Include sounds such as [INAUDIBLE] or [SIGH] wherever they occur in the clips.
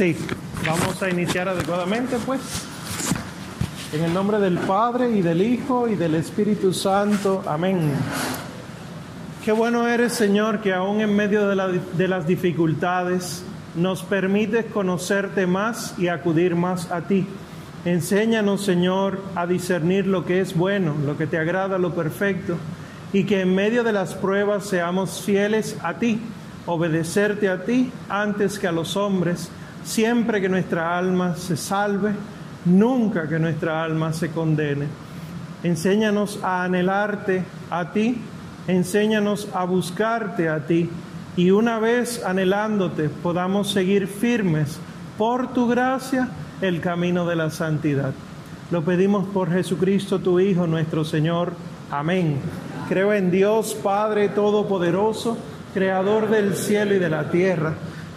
Sí, vamos a iniciar adecuadamente, pues. En el nombre del Padre y del Hijo y del Espíritu Santo. Amén. Qué bueno eres, Señor, que aún en medio de, de las dificultades nos permites conocerte más y acudir más a ti. Enséñanos, Señor, a discernir lo que es bueno, lo que te agrada, lo perfecto, y que en medio de las pruebas seamos fieles a ti, obedecerte a ti antes que a los hombres, siempre que nuestra alma se salve, nunca que nuestra alma se condene. Enséñanos a anhelarte a ti, enséñanos a buscarte a ti, y una vez anhelándote podamos seguir firmes por tu gracia el camino de la santidad. Lo pedimos por Jesucristo, tu Hijo, nuestro Señor. Amén. Creo en Dios Padre Todopoderoso, Creador del cielo y de la tierra.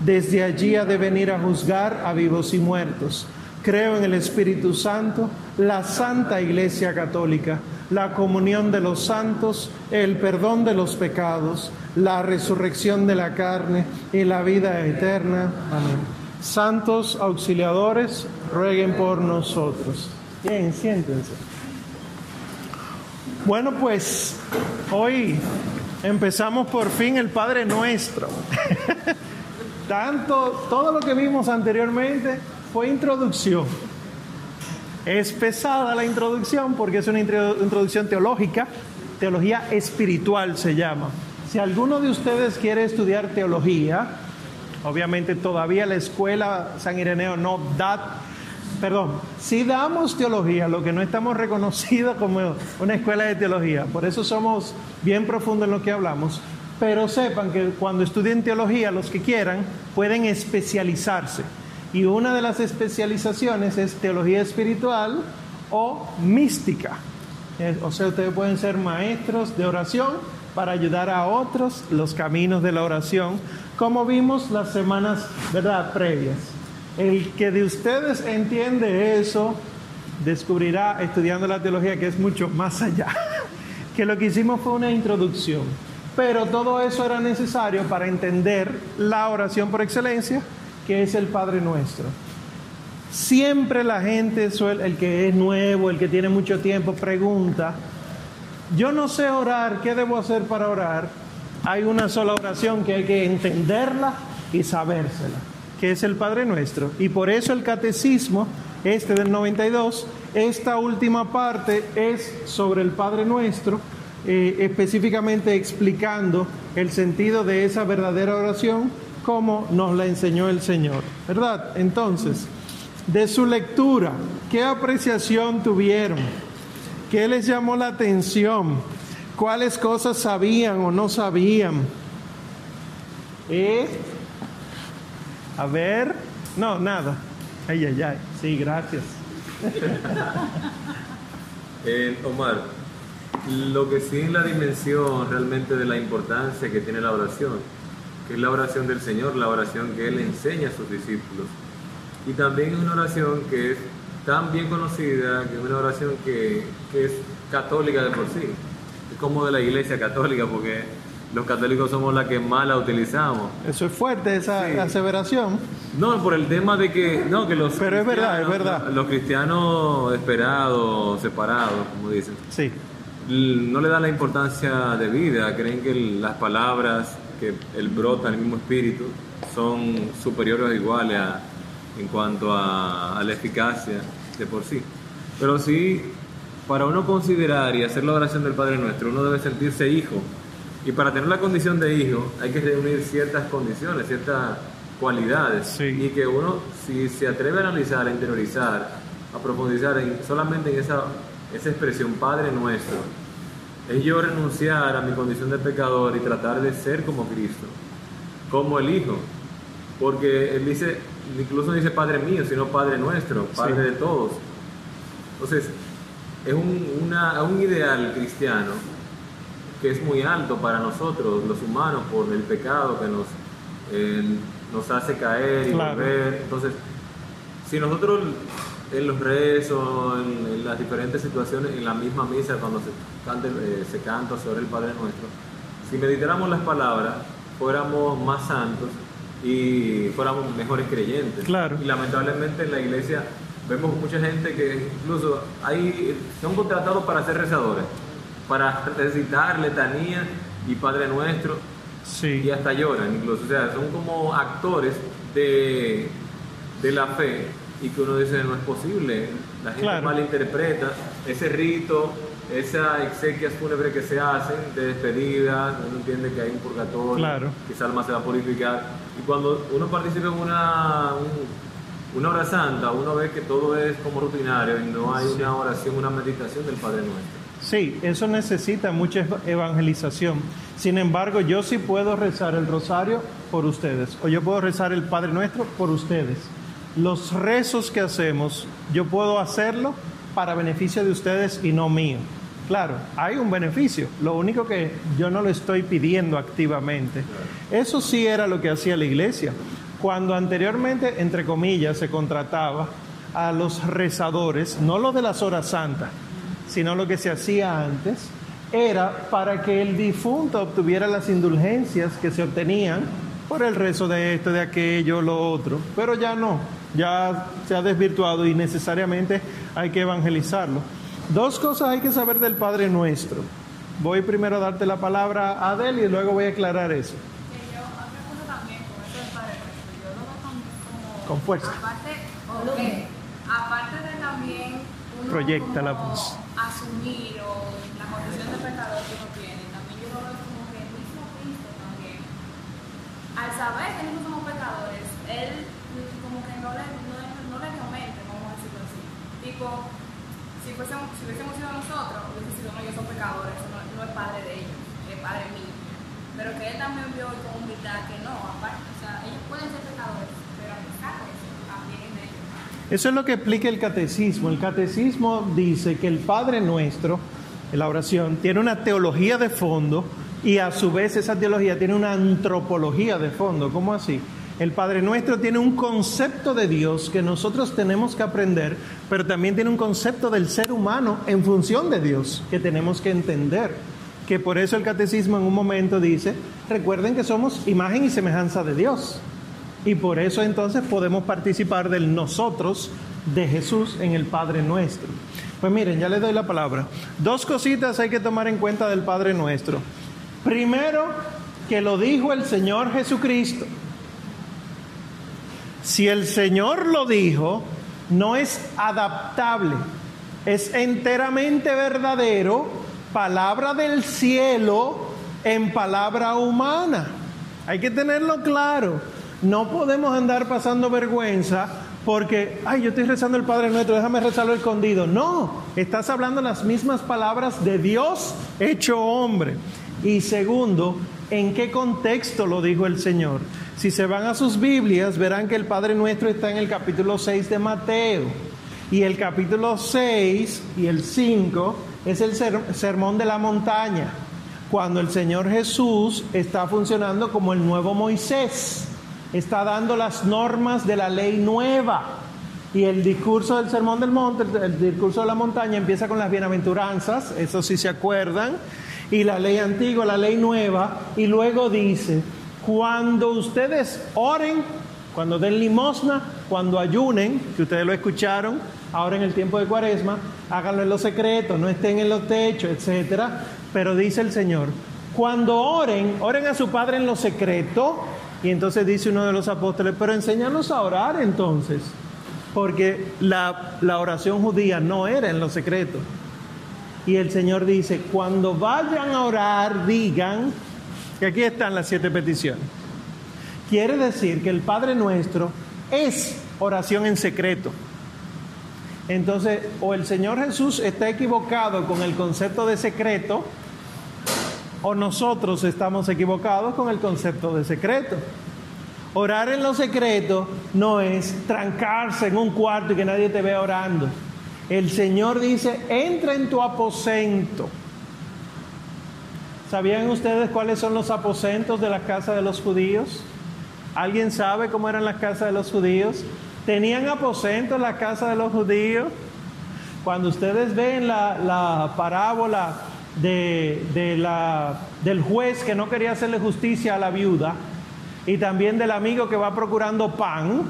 Desde allí ha de venir a juzgar a vivos y muertos. Creo en el Espíritu Santo, la Santa Iglesia Católica, la comunión de los santos, el perdón de los pecados, la resurrección de la carne y la vida eterna. Amén. Santos auxiliadores, rueguen por nosotros. Bien, siéntense. Bueno, pues hoy empezamos por fin el Padre Nuestro. [LAUGHS] Tanto, todo lo que vimos anteriormente fue introducción. Es pesada la introducción porque es una introducción teológica, teología espiritual se llama. Si alguno de ustedes quiere estudiar teología, obviamente todavía la escuela San Ireneo no da perdón, si damos teología, lo que no estamos reconocidos como una escuela de teología, por eso somos bien profundos en lo que hablamos, pero sepan que cuando estudien teología, los que quieran, pueden especializarse. Y una de las especializaciones es teología espiritual o mística. O sea, ustedes pueden ser maestros de oración para ayudar a otros los caminos de la oración, como vimos las semanas ¿verdad? previas. El que de ustedes entiende eso, descubrirá estudiando la teología que es mucho más allá, [LAUGHS] que lo que hicimos fue una introducción. Pero todo eso era necesario para entender la oración por excelencia, que es el Padre Nuestro. Siempre la gente, el que es nuevo, el que tiene mucho tiempo, pregunta, yo no sé orar, ¿qué debo hacer para orar? Hay una sola oración que hay que entenderla y sabérsela que es el Padre Nuestro. Y por eso el catecismo, este del 92, esta última parte es sobre el Padre Nuestro, eh, específicamente explicando el sentido de esa verdadera oración como nos la enseñó el Señor. ¿Verdad? Entonces, de su lectura, ¿qué apreciación tuvieron? ¿Qué les llamó la atención? ¿Cuáles cosas sabían o no sabían? ¿Eh? A ver, no, nada. Ay, ay, ay. Sí, gracias. [LAUGHS] eh, Omar, lo que sí es la dimensión realmente de la importancia que tiene la oración, que es la oración del Señor, la oración que Él enseña a sus discípulos. Y también es una oración que es tan bien conocida, que es una oración que, que es católica de por sí, es como de la iglesia católica, porque los católicos somos la que más la utilizamos. Eso es fuerte, esa aseveración. No, por el tema de que, no, que los Pero es verdad, es verdad. Los cristianos esperados, separados, como dicen. Sí. No le dan la importancia de vida, creen que las palabras que el brota el mismo espíritu son superiores o iguales en cuanto a, a la eficacia de por sí. Pero sí, para uno considerar y hacer la oración del Padre Nuestro, uno debe sentirse hijo y para tener la condición de hijo hay que reunir ciertas condiciones, ciertas cualidades. Y que uno, si se atreve a analizar, a interiorizar, a profundizar en, solamente en esa, esa expresión Padre nuestro, es yo renunciar a mi condición de pecador y tratar de ser como Cristo, como el Hijo. Porque Él dice, incluso no dice Padre mío, sino Padre nuestro, Padre de todos. Entonces, es un, una, un ideal cristiano que es muy alto para nosotros, los humanos, por el pecado que nos, eh, nos hace caer y volver. Entonces, si nosotros en los rezos, en, las diferentes situaciones, en la misma misa, cuando se, cante, eh, se canta sobre el Padre Nuestro, si meditáramos las palabras, fuéramos más santos y fuéramos mejores creyentes. Claro. Y lamentablemente en la iglesia vemos mucha gente que incluso hay, son contratados para ser rezadores, para recitar letanías y Padre Nuestro, sí. y hasta lloran incluso, o sea, son como actores de, de la fe y que uno dice no es posible, la gente malinterpreta ese rito, esas exequias fúnebres que se hacen de despedida, uno entiende que hay un purgatorio, que esa alma se va a purificar y cuando uno participa en una, una hora santa, uno ve que todo es como rutinario y no hay una oración, una meditación del Padre Nuestro. Sí, eso necesita mucha evangelización. Sin embargo, yo sí puedo rezar el rosario por ustedes, o yo puedo rezar el Padre Nuestro por ustedes los rezos que hacemos, yo puedo hacerlo para beneficio de ustedes y no mío. Claro, hay un beneficio, lo único que yo no lo estoy pidiendo activamente. Eso sí era lo que hacía la iglesia. Cuando anteriormente, entre comillas, se contrataba a los rezadores, no los de las horas santas, sino lo que se hacía antes, era para que el difunto obtuviera las indulgencias que se obtenían por el rezo de esto, de aquello, lo otro. Pero ya no, ya se ha desvirtuado y necesariamente hay que evangelizarlo. Dos cosas hay que saber del Padre Nuestro. Voy primero a darte la palabra a Adel y luego voy a aclarar eso. Con fuerza. Aparte, okay, aparte de también uno proyecta la voz. Asumir o la condición de pecador que uno tiene, también yo lo veo como que el mismo Cristo también. Al saber que nosotros somos pecadores, él no le, no, le aumente, vamos a decirlo así. Tipo, si, fuésemos, si hubiésemos sido nosotros, hubiese sido, no, ellos son pecadores, no, no es padre de ellos, es padre mío. Pero que él también vio con humildad que no, aparte, o sea, ellos pueden ser pecadores, pero a pesar eso, también es. Eso es lo que explica el catecismo. El catecismo dice que el Padre Nuestro, en la oración, tiene una teología de fondo y a su vez esa teología tiene una antropología de fondo. ¿Cómo así? El Padre Nuestro tiene un concepto de Dios que nosotros tenemos que aprender, pero también tiene un concepto del ser humano en función de Dios que tenemos que entender. Que por eso el catecismo en un momento dice, recuerden que somos imagen y semejanza de Dios. Y por eso entonces podemos participar del nosotros de Jesús en el Padre Nuestro. Pues miren, ya les doy la palabra. Dos cositas hay que tomar en cuenta del Padre Nuestro. Primero, que lo dijo el Señor Jesucristo. Si el Señor lo dijo, no es adaptable, es enteramente verdadero, palabra del cielo en palabra humana. Hay que tenerlo claro. No podemos andar pasando vergüenza porque, ay, yo estoy rezando el Padre Nuestro, déjame rezarlo escondido. No, estás hablando las mismas palabras de Dios hecho hombre. Y segundo, ¿en qué contexto lo dijo el Señor? Si se van a sus Biblias, verán que el Padre Nuestro está en el capítulo 6 de Mateo. Y el capítulo 6 y el 5 es el sermón de la montaña, cuando el Señor Jesús está funcionando como el nuevo Moisés, está dando las normas de la ley nueva. Y el discurso del sermón del monte, el discurso de la montaña empieza con las bienaventuranzas, eso sí se acuerdan, y la ley antigua, la ley nueva, y luego dice, cuando ustedes oren, cuando den limosna, cuando ayunen, que ustedes lo escucharon ahora en el tiempo de cuaresma, háganlo en los secretos, no estén en los techos, etcétera. Pero dice el Señor, cuando oren, oren a su Padre en lo secreto. Y entonces dice uno de los apóstoles, pero enséñanos a orar entonces. Porque la, la oración judía no era en lo secreto. Y el Señor dice, cuando vayan a orar, digan, y aquí están las siete peticiones. Quiere decir que el Padre Nuestro es oración en secreto. Entonces, o el Señor Jesús está equivocado con el concepto de secreto, o nosotros estamos equivocados con el concepto de secreto. Orar en lo secreto no es trancarse en un cuarto y que nadie te vea orando. El Señor dice, entra en tu aposento. ¿Sabían ustedes cuáles son los aposentos de la casa de los judíos? ¿Alguien sabe cómo eran las casas de los judíos? ¿Tenían aposentos en la casa de los judíos? Cuando ustedes ven la, parábola de, la, del juez que no quería hacerle justicia a la viuda y también del amigo que va procurando pan,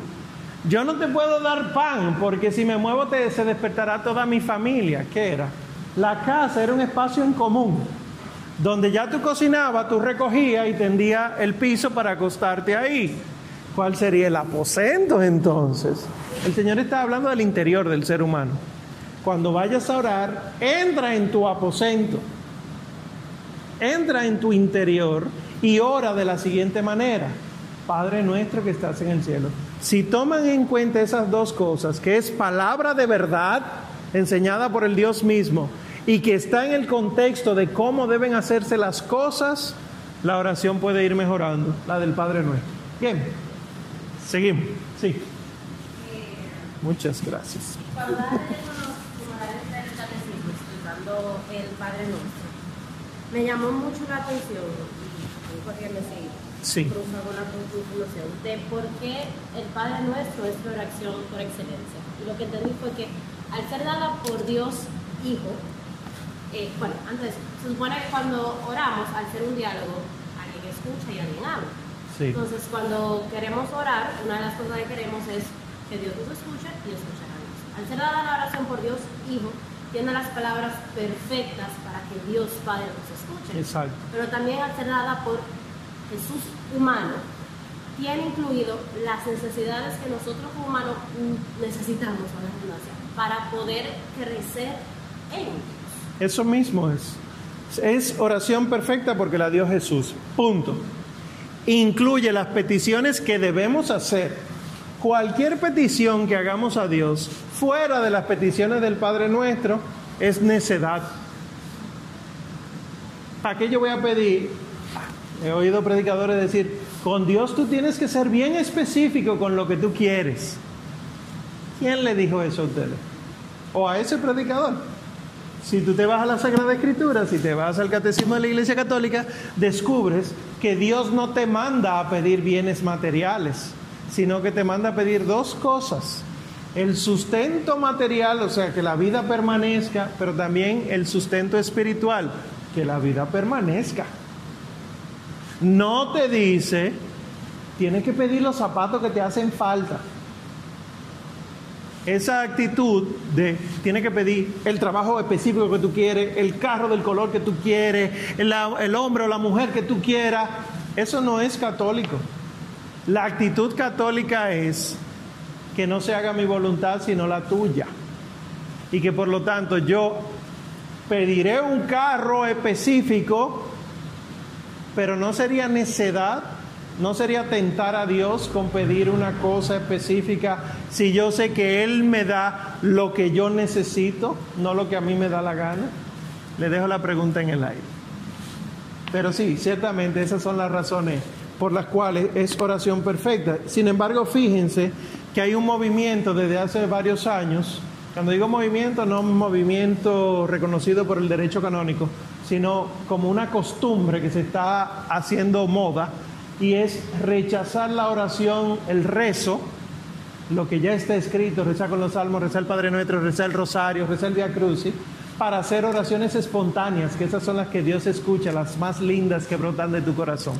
yo no te puedo dar pan porque si me muevo te, se despertará toda mi familia. ¿Qué era? La casa era un espacio en común donde ya tú cocinabas, tú recogías y tendías el piso para acostarte ahí. ¿Cuál sería el aposento entonces? El Señor está hablando del interior del ser humano. Cuando vayas a orar, entra en tu aposento, entra en tu interior y ora de la siguiente manera. Padre nuestro que estás en el cielo. Si toman en cuenta esas dos cosas, que es palabra de verdad enseñada por el Dios mismo, y que está en el contexto de cómo deben hacerse las cosas, la oración puede ir mejorando, la del Padre Nuestro. Bien, seguimos. Sí. Muchas gracias. Cuando el Padre Nuestro, me llamó mucho la atención, y me seguir, sí. de por qué el Padre Nuestro es la oración por excelencia. Y lo que entendí fue que al ser dada por Dios Hijo, eh, bueno, antes, se supone que cuando oramos, al ser un diálogo, alguien escucha y alguien habla. Entonces, cuando queremos orar, una de las cosas que queremos es que Dios nos escuche y escuchar a Dios. Al ser dada la oración por Dios Hijo, tiene las palabras perfectas para que Dios Padre nos escuche. Exacto. Pero también al ser dada por Jesús humano, tiene incluido las necesidades que nosotros como humanos necesitamos para poder crecer en eso mismo es. Es oración perfecta porque la dio Jesús. Punto. Incluye las peticiones que debemos hacer. Cualquier petición que hagamos a Dios fuera de las peticiones del Padre nuestro es necedad. ¿Para qué yo voy a pedir? He oído predicadores decir, con Dios tú tienes que ser bien específico con lo que tú quieres. ¿Quién le dijo eso a ustedes? ¿O a ese predicador? Si tú te vas a la Sagrada Escritura, si te vas al Catecismo de la Iglesia Católica, descubres que Dios no te manda a pedir bienes materiales, sino que te manda a pedir dos cosas. El sustento material, o sea, que la vida permanezca, pero también el sustento espiritual, que la vida permanezca. No te dice, tienes que pedir los zapatos que te hacen falta esa actitud de tiene que pedir el trabajo específico que tú quieres, el carro del color que tú quieres, el, el hombre o la mujer que tú quieras, eso no es católico. La actitud católica es que no se haga mi voluntad sino la tuya. Y que por lo tanto yo pediré un carro específico, pero no sería necedad ¿No sería tentar a Dios con pedir una cosa específica si yo sé que Él me da lo que yo necesito, no lo que a mí me da la gana? Le dejo la pregunta en el aire. Pero sí, ciertamente esas son las razones por las cuales es oración perfecta. Sin embargo, fíjense que hay un movimiento desde hace varios años, cuando digo movimiento, no un movimiento reconocido por el derecho canónico, sino como una costumbre que se está haciendo moda y es rechazar la oración, el rezo, lo que ya está escrito, rezar con los salmos, rezar el Padre Nuestro, rezar el Rosario, rezar el Via Crucis, para hacer oraciones espontáneas, que esas son las que Dios escucha, las más lindas que brotan de tu corazón.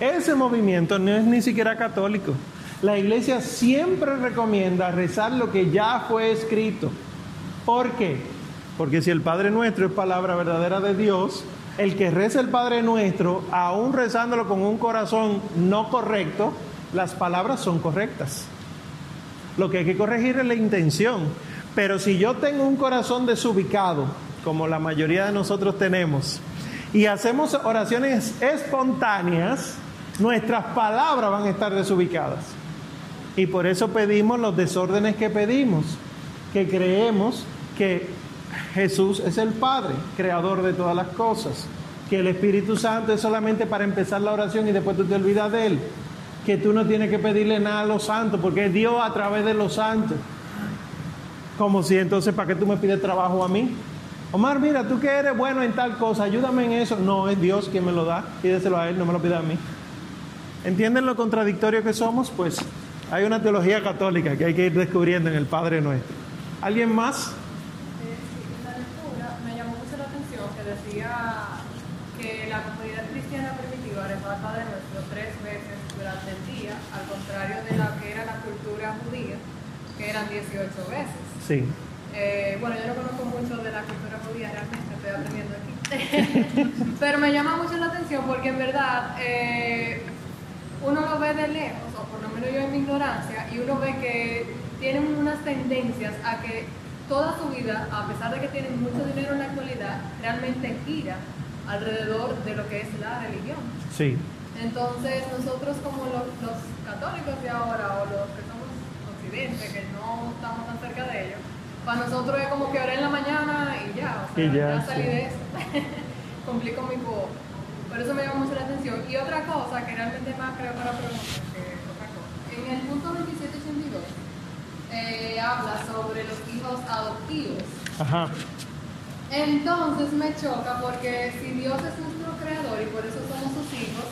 Ese movimiento no es ni siquiera católico. La iglesia siempre recomienda rezar lo que ya fue escrito. ¿Por qué? Porque si el Padre Nuestro es palabra verdadera de Dios, el que reza el Padre Nuestro, aún rezándolo con un corazón no correcto, las palabras son correctas. Lo que hay que corregir es la intención. Pero si yo tengo un corazón desubicado, como la mayoría de nosotros tenemos, y hacemos oraciones espontáneas, nuestras palabras van a estar desubicadas. Y por eso pedimos los desórdenes que pedimos, que creemos que Jesús es el Padre, creador de todas las cosas. Que el Espíritu Santo es solamente para empezar la oración y después tú te olvidas de Él. que tú no tienes que pedirle nada a los santos, porque es Dios a través de los santos. Como si entonces, ¿para qué tú me pides trabajo a mí? Omar, mira, tú que eres bueno en tal cosa, ayúdame en eso. No, es Dios quien me lo da, pídeselo a Él, no me lo pida a mí. ¿Entienden lo contradictorio que somos? Pues hay una teología católica que hay que ir descubriendo en el Padre Nuestro. ¿Alguien más? En la lectura me llamó mucho la atención que decía que la comunidad cristiana primitiva rezaba al Padre Nuestro tres veces durante el día, al contrario de la que era la cultura judía, que eran 18 veces. Sí. Eh, bueno, yo no conozco mucho de la cultura judía, realmente estoy aprendiendo aquí. [LAUGHS] Pero me llama mucho la atención porque en verdad eh, uno lo ve de lejos, o por lo menos yo en mi ignorancia, y uno ve que tienen unas tendencias a que toda su vida, a pesar de que tienen mucho dinero en la actualidad, realmente gira alrededor de lo que es la religión. Sí. Entonces nosotros como los, los católicos de ahora o los que no estamos tan cerca de ellos, para nosotros es como que oré en la mañana y ya, o sea, Y ya, salí sí. de eso. [LAUGHS] Complico muy poco. Por eso me llama mucho la atención. Y otra cosa que realmente más creo para preguntar que otra cosa. En el punto 2782 eh, habla sobre los hijos adoptivos. Ajá. Entonces me choca porque si Dios es nuestro creador y por eso somos sus hijos,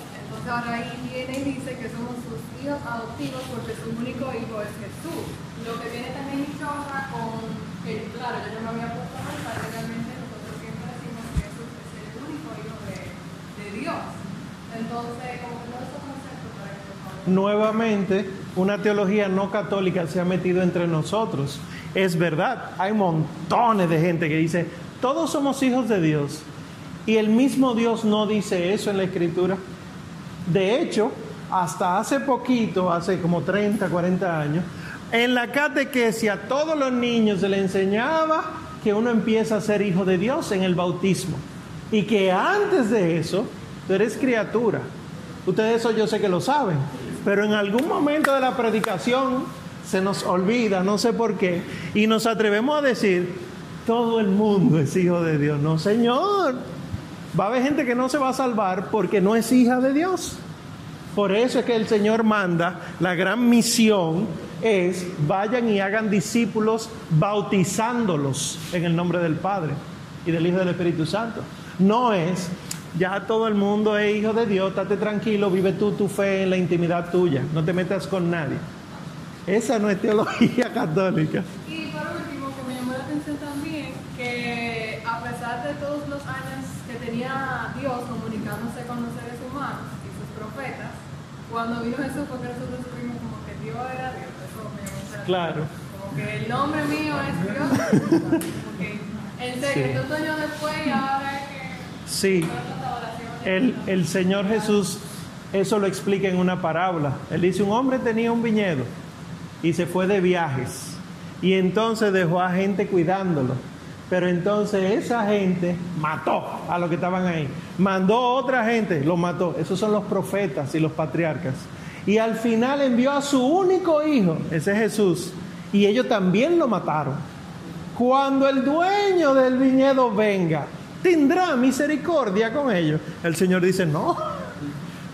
ahí viene y dice que somos sus hijos adoptivos porque su único hijo es Jesús. Lo que viene también y choca con que, claro, yo no me había puesto a pensar realmente nosotros siempre decimos que Jesús es el único hijo de, de Dios. Entonces, como que todos esos conceptos para que. Nuevamente, una teología no católica se ha metido entre nosotros. Es verdad, hay montones de gente que dice, todos somos hijos de Dios. Y el mismo Dios no dice eso en la escritura. De hecho, hasta hace poquito, hace como 30, 40 años, en la catequesia a todos los niños se le enseñaba que uno empieza a ser hijo de Dios en el bautismo. Y que antes de eso, tú eres criatura. Ustedes eso yo sé que lo saben. Pero en algún momento de la predicación se nos olvida, no sé por qué, y nos atrevemos a decir, todo el mundo es hijo de Dios. No, Señor. Va a haber gente que no se va a salvar porque no es hija de Dios. Por eso es que el Señor manda, la gran misión es, vayan y hagan discípulos bautizándolos en el nombre del Padre y del Hijo del Espíritu Santo. No es, ya todo el mundo es hijo de Dios, estate tranquilo, vive tú tu fe en la intimidad tuya, no te metas con nadie. Esa no es teología [LAUGHS] católica. Y por último, que me llamó la atención también, que a pesar de todos los años Dios comunicándose con los seres humanos y sus profetas, cuando vino Jesús fue que nosotros supimos como que Dios era Dios. Eso me. Claro. Como que el nombre mío es Dios. Porque en serio, Sí. años después y ahora es que Sí. El, el Señor Jesús eso lo explica en una parábola. Él dice, un hombre tenía un viñedo y se fue de viajes y entonces dejó a gente cuidándolo. Pero entonces esa gente mató a los que estaban ahí. Mandó otra gente, los mató. Esos son los profetas y los patriarcas. Y al final envió a su único hijo, ese es Jesús, y ellos también lo mataron. Cuando el dueño del viñedo venga, tendrá misericordia con ellos. El Señor dice, no,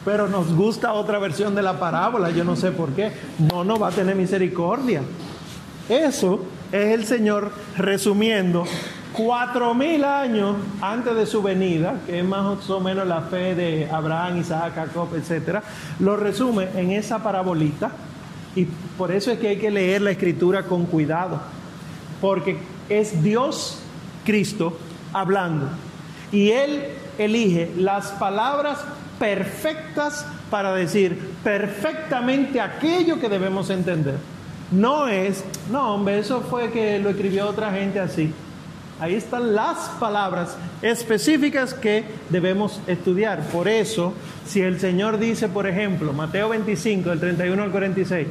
pero nos gusta otra versión de la parábola, yo no sé por qué. No, no va a tener misericordia. Eso es el Señor resumiendo cuatro mil años antes de su venida, que es más o menos la fe de Abraham, Isaac, Jacob, etcétera, lo resume en esa parabolita y por eso es que hay que leer la escritura con cuidado, porque es Dios Cristo hablando y Él elige las palabras perfectas para decir perfectamente aquello que debemos entender. No es, no hombre, eso fue que lo escribió otra gente así. Ahí están las palabras específicas que debemos estudiar. Por eso, si el Señor dice, por ejemplo, Mateo 25, del 31 al 46,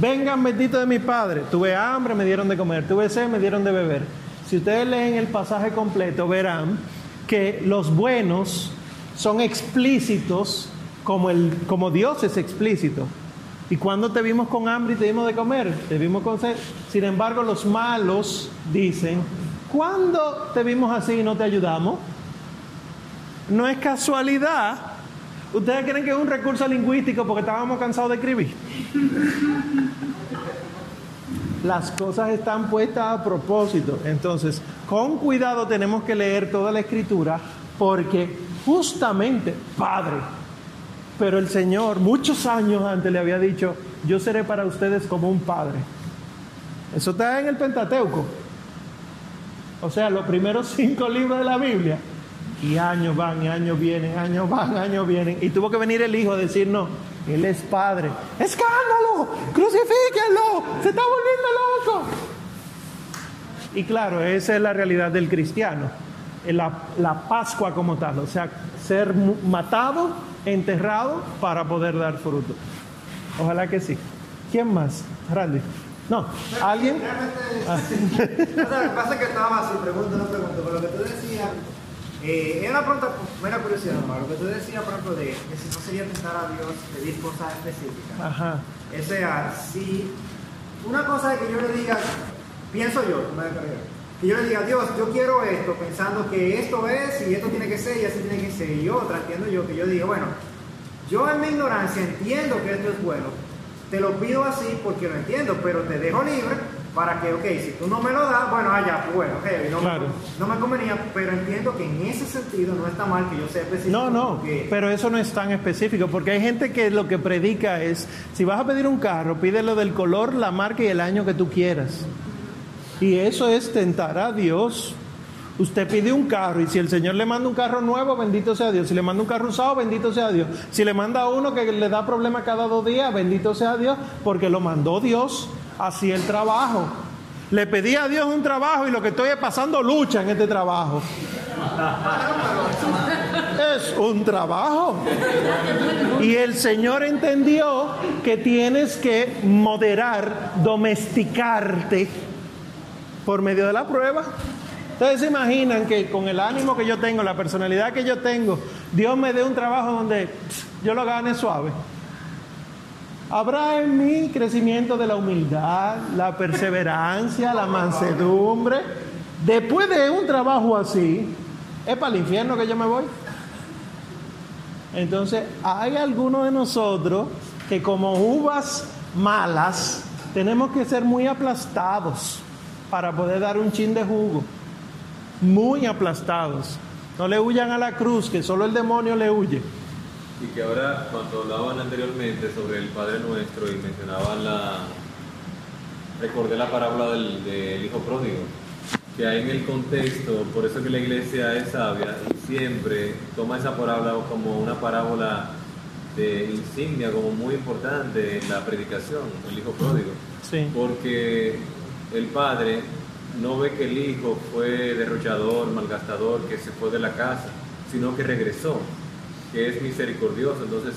vengan benditos de mi Padre, tuve hambre, me dieron de comer, tuve sed, me dieron de beber. Si ustedes leen el pasaje completo, verán que los buenos son explícitos como, el, como Dios es explícito. ¿Y cuando te vimos con hambre y te dimos de comer? Te vimos con sed. Sin embargo, los malos dicen, ¿cuándo te vimos así y no te ayudamos? No es casualidad. ¿Ustedes creen que es un recurso lingüístico porque estábamos cansados de escribir? [LAUGHS] Las cosas están puestas a propósito. Entonces, con cuidado tenemos que leer toda la escritura porque justamente, Padre, pero el Señor muchos años antes le había dicho, yo seré para ustedes como un Padre. Eso está en el Pentateuco. O sea, los primeros cinco libros de la Biblia. Y años van, y años vienen, años van, años vienen. Y tuvo que venir el hijo a decir, no, él es padre. ¡Escándalo! ¡Crucifíquenlo! ¡Se está volviendo loco! Y claro, esa es la realidad del cristiano. La, la Pascua como tal. O sea, ser matado, enterrado para poder dar fruto. Ojalá que sí. ¿Quién más? Randy. No, ¿alguien? Ah. [LAUGHS] o sea, lo que pasa es que estaba así, pregunta, no pregunto, pero lo que tú decías, eh, era una pregunta, buena curiosidad, lo que tú decías, por ejemplo, de que si no sería tentar a Dios pedir cosas específicas. Ajá. O sea, si una cosa que yo le diga, pienso yo, me que yo le diga, Dios, yo quiero esto, pensando que esto es y esto tiene que ser y así tiene que ser. Y otra, entiendo yo, que yo digo, bueno, yo en mi ignorancia entiendo que esto es bueno, te lo pido así porque lo entiendo, pero te dejo libre para que, ok, si tú no me lo das, bueno, allá, pues bueno, heavy, no, me, no me convenía, pero entiendo que en ese sentido no está mal que yo sea específico. No, no, pero eso no es tan específico, porque hay gente que lo que predica es, si vas a pedir un carro, pídelo del color, la marca y el año que tú quieras. Y eso es tentar a Dios. Usted pide un carro y si el Señor le manda un carro nuevo, bendito sea Dios. Si le manda un carro usado, bendito sea Dios. Si le manda uno que le da problema cada dos días, bendito sea Dios, porque lo mandó Dios, así el trabajo. Le pedí a Dios un trabajo y lo que estoy es pasando lucha en este trabajo. Es un trabajo. Y el Señor entendió que tienes que moderar, domesticarte por medio de la prueba. Ustedes se imaginan que con el ánimo que yo tengo, la personalidad que yo tengo, Dios me dé un trabajo donde yo lo gane suave. Habrá en mí crecimiento de la humildad, la perseverancia, la mansedumbre. Después de un trabajo así, ¿es para el infierno que yo me voy? Entonces, hay algunos de nosotros que como uvas malas, tenemos que ser muy aplastados para poder dar un chin de jugo muy aplastados. No le huyan a la cruz, que solo el demonio le huye. Y que ahora, cuando hablaban anteriormente sobre el Padre Nuestro y mencionaban la. Recordé la parábola del, Hijo Pródigo, que hay en el contexto, por eso que la iglesia es sabia y siempre toma esa parábola como una parábola de insignia, como muy importante en la predicación, el Hijo Pródigo. Sí. Porque el Padre no ve que el hijo fue derrochador, malgastador, que se fue de la casa, sino que regresó, que es misericordioso. Entonces,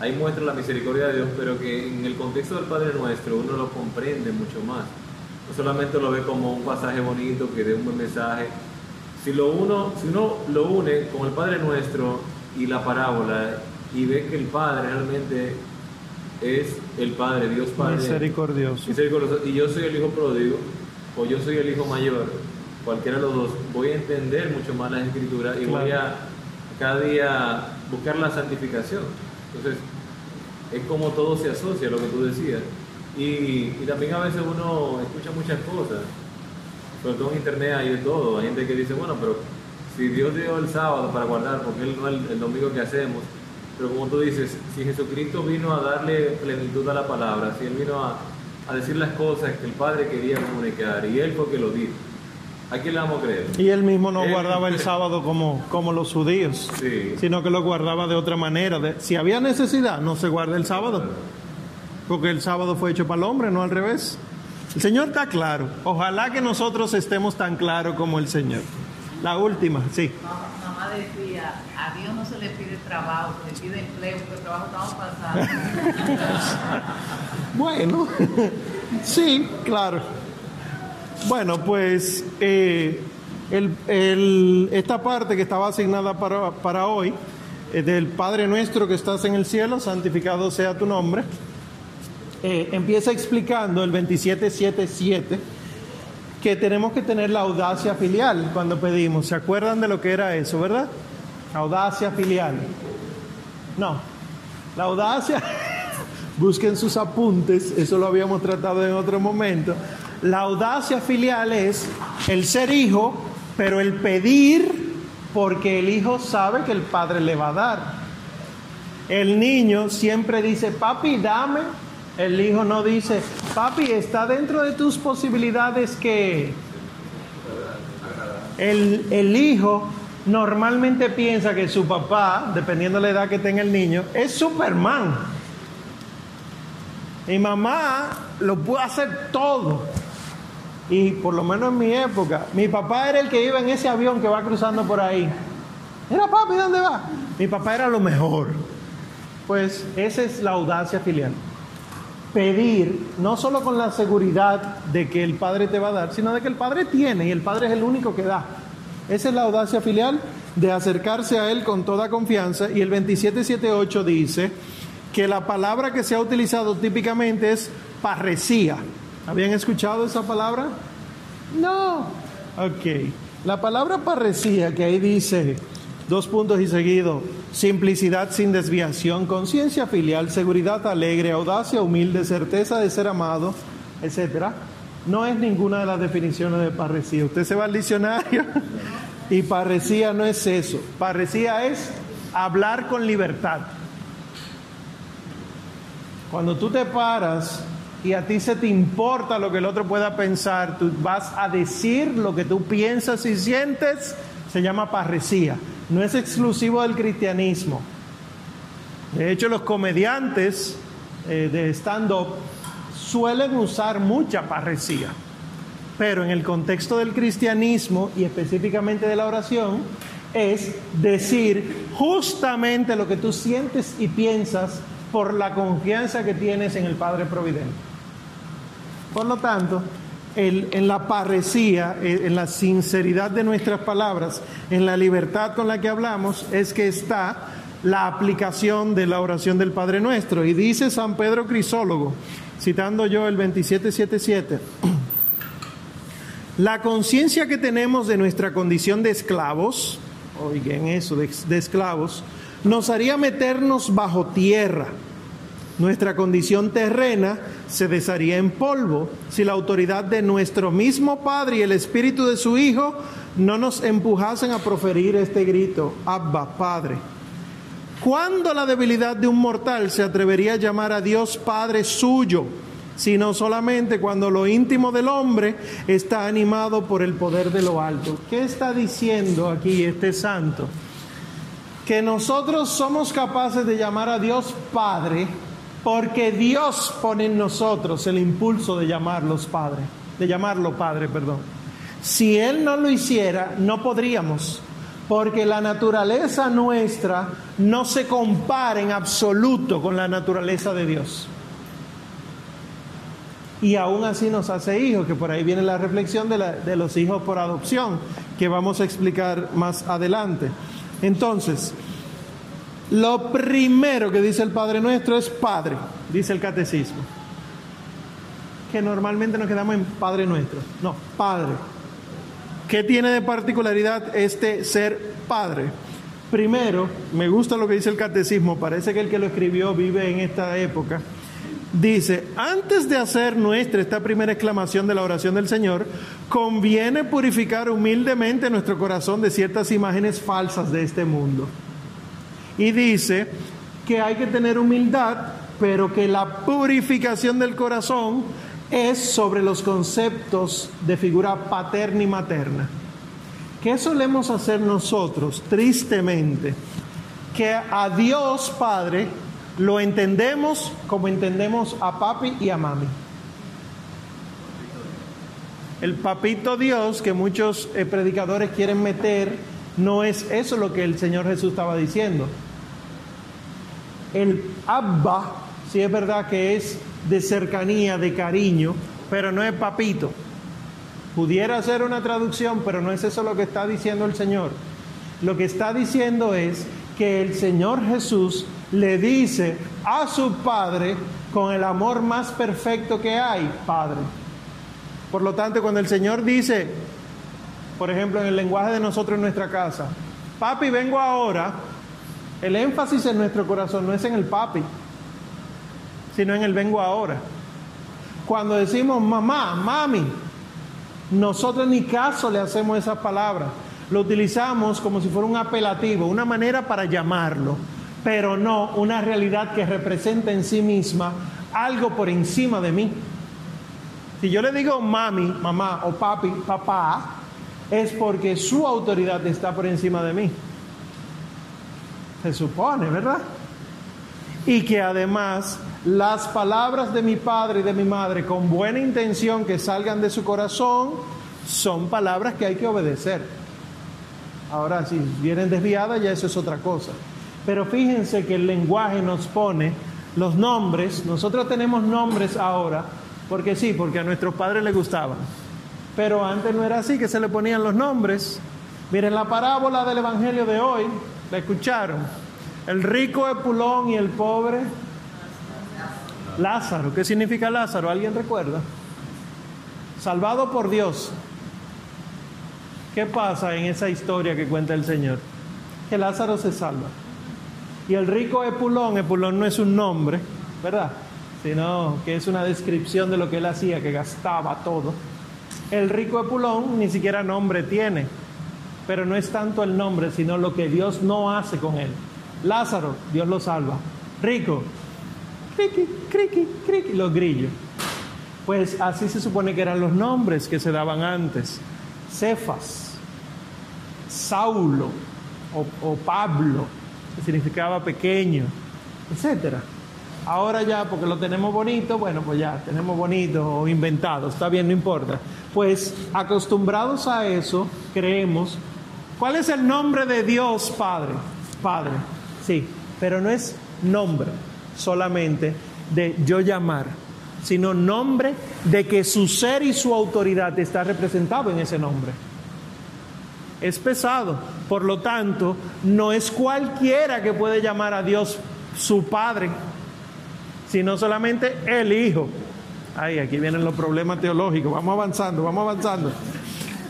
ahí muestra la misericordia de Dios, pero que en el contexto del Padre Nuestro uno lo comprende mucho más. No solamente lo ve como un pasaje bonito que dé un buen mensaje. Si, lo uno, si uno lo une con el Padre Nuestro y la parábola y ve que el Padre realmente es el Padre, Dios Padre. Misericordioso. Misericordioso. Y yo soy el Hijo pródigo o yo soy el hijo mayor, cualquiera de los dos, voy a entender mucho más la escritura y voy a cada día buscar la santificación. Entonces, es como todo se asocia, lo que tú decías. Y, también a veces uno escucha muchas cosas, sobre todo en internet hay de todo. Hay gente que dice, bueno, pero si Dios dio el sábado para guardar, porque Él no es el, domingo que hacemos, pero como tú dices, si Jesucristo vino a darle plenitud a la palabra, si Él vino a, a decir las cosas que el Padre quería comunicar y Él fue que lo dijo. ¿A quién le vamos a creer? Y él mismo no guardaba el [LAUGHS] sábado como, como los judíos, sí. sino que lo guardaba de otra manera. si había necesidad, no se guarda el sábado, porque el sábado fue hecho para el hombre, no al revés. El Señor está claro. Ojalá que nosotros estemos tan claros como el Señor. La última, sí. Decía, a Dios no se le pide trabajo, se le pide empleo, porque el trabajo estamos pasando. [LAUGHS] Bueno, sí, claro. Bueno, pues eh, esta parte que estaba asignada para, hoy, eh, del Padre nuestro que estás en el cielo, santificado sea tu nombre, eh, empieza explicando el 2777 que tenemos que tener la audacia filial cuando pedimos. ¿Se acuerdan de lo que era eso, verdad? Audacia filial. No, la audacia, [LAUGHS] busquen sus apuntes, eso lo habíamos tratado en otro momento. La audacia filial es el ser hijo, pero el pedir porque el hijo sabe que el padre le va a dar. El niño siempre dice, papi, dame. El hijo no dice, papi, está dentro de tus posibilidades que... El, el hijo normalmente piensa que su papá, dependiendo de la edad que tenga el niño, es Superman. Mi mamá lo puede hacer todo. Y por lo menos en mi época, mi papá era el que iba en ese avión que va cruzando por ahí. Era papi, ¿dónde va? Mi papá era lo mejor. Pues esa es la audacia filial. Pedir, no solo con la seguridad de que el Padre te va a dar, sino de que el Padre tiene y el Padre es el único que da. Esa es la audacia filial de acercarse a Él con toda confianza. Y el 2778 dice que la palabra que se ha utilizado típicamente es parresía. ¿Habían escuchado esa palabra? No. Ok. La palabra parresía que ahí dice, dos puntos y seguido, simplicidad sin desviación, conciencia filial, seguridad alegre, audacia humilde, certeza de ser amado, etcétera, no es ninguna de las definiciones de parresía. Usted se va al diccionario [LAUGHS] y parresía no es eso. Parresía es hablar con libertad. Cuando tú te paras y a ti se te importa lo que el otro pueda pensar, tú vas a decir lo que tú piensas y sientes, se llama parresía. No es exclusivo del cristianismo. De hecho, los comediantes eh, de stand-up suelen usar mucha parresía. Pero en el contexto del cristianismo y específicamente de la oración, es decir justamente lo que tú sientes y piensas por la confianza que tienes en el Padre Providente. Por lo tanto, en la parresía, en la sinceridad de nuestras palabras, en la libertad con la que hablamos, es que está la aplicación de la oración del Padre Nuestro. Y dice San Pedro Crisólogo, citando yo el 2777, la conciencia que tenemos de nuestra condición de esclavos, oigan eso, de esclavos, nos haría meternos bajo tierra. Nuestra condición terrena se desharía en polvo si la autoridad de nuestro mismo Padre y el Espíritu de su Hijo no nos empujasen a proferir este grito, Abba, Padre. ¿Cuándo la debilidad de un mortal se atrevería a llamar a Dios Padre suyo? Sino solamente cuando lo íntimo del hombre está animado por el poder de lo alto. ¿Qué está diciendo aquí este santo? Que nosotros somos capaces de llamar a Dios Padre porque Dios pone en nosotros el impulso de llamarlos Padre, de llamarlo Padre, perdón. Si Él no lo hiciera, no podríamos, porque la naturaleza nuestra no se compara en absoluto con la naturaleza de Dios. Y aún así nos hace hijos, que por ahí viene la reflexión de, los hijos por adopción, que vamos a explicar más adelante. Entonces, lo primero que dice el Padre Nuestro es Padre, dice el catecismo. Que normalmente nos quedamos en Padre Nuestro. No, Padre. ¿Qué tiene de particularidad este ser Padre? Primero, me gusta lo que dice el catecismo, parece que el que lo escribió vive en esta época. Dice, antes de hacer nuestra esta primera exclamación de la oración del Señor, conviene purificar humildemente nuestro corazón de ciertas imágenes falsas de este mundo. Y dice que hay que tener humildad, pero que la purificación del corazón es sobre los conceptos de figura paterna y materna. ¿Qué solemos hacer nosotros, tristemente? Que a Dios Padre lo entendemos como entendemos a papi y a mami. El papito Dios que muchos eh, predicadores quieren meter, no es eso lo que el Señor Jesús estaba diciendo. El Abba, sí es verdad que es de cercanía, de cariño, pero no es papito. Pudiera ser una traducción, pero no es eso lo que está diciendo el Señor. Lo que está diciendo es que el Señor Jesús le dice a su Padre con el amor más perfecto que hay, Padre. Por lo tanto, cuando el Señor dice, por ejemplo, en el lenguaje de nosotros en nuestra casa, papi, vengo ahora, El énfasis en nuestro corazón no es en el papi, sino en el vengo ahora. Cuando decimos mamá, mami, nosotros ni caso le hacemos esas palabras. Lo utilizamos como si fuera un apelativo, una manera para llamarlo, pero no una realidad que representa en sí misma algo por encima de mí. Si yo le digo mami, mamá o papi, papá, es porque su autoridad está por encima de mí. Se supone, ¿verdad? Y que además las palabras de mi padre y de mi madre con buena intención que salgan de su corazón son palabras que hay que obedecer. Ahora, si vienen desviadas, ya eso es otra cosa. Pero fíjense que el lenguaje nos pone los nombres. Nosotros tenemos nombres ahora, porque sí, porque a nuestros padres les gustaban. Pero antes no era así, que se le ponían los nombres. Miren la parábola del Evangelio de hoy, escucharon. El rico Epulón y el pobre Lázaro. ¿Qué significa Lázaro? ¿Alguien recuerda? Salvado por Dios. ¿Qué pasa en esa historia que cuenta el Señor? Que Lázaro se salva. Y el rico Epulón, Epulón no es un nombre, ¿verdad? Sino que es una descripción de lo que él hacía, que gastaba todo. El rico Epulón ni siquiera nombre tiene, pero no es tanto el nombre, sino lo que Dios no hace con él. Lázaro, Dios lo salva. Rico, criqui, criqui, criqui, los grillos. Pues así se supone que eran los nombres que se daban antes. Cefas, Saulo o, Pablo, que significaba pequeño, etcétera. Ahora ya, porque lo tenemos bonito, bueno, pues ya tenemos bonito o inventado, está bien, no importa. Pues acostumbrados a eso, creemos, ¿cuál es el nombre de Dios Padre? Padre, sí, pero no es nombre solamente de yo llamar, sino nombre de que su ser y su autoridad está representado en ese nombre. Es pesado, por lo tanto, no es cualquiera que puede llamar a Dios su Padre, sino solamente el Hijo. Ay, aquí vienen los problemas teológicos. Vamos avanzando, vamos avanzando.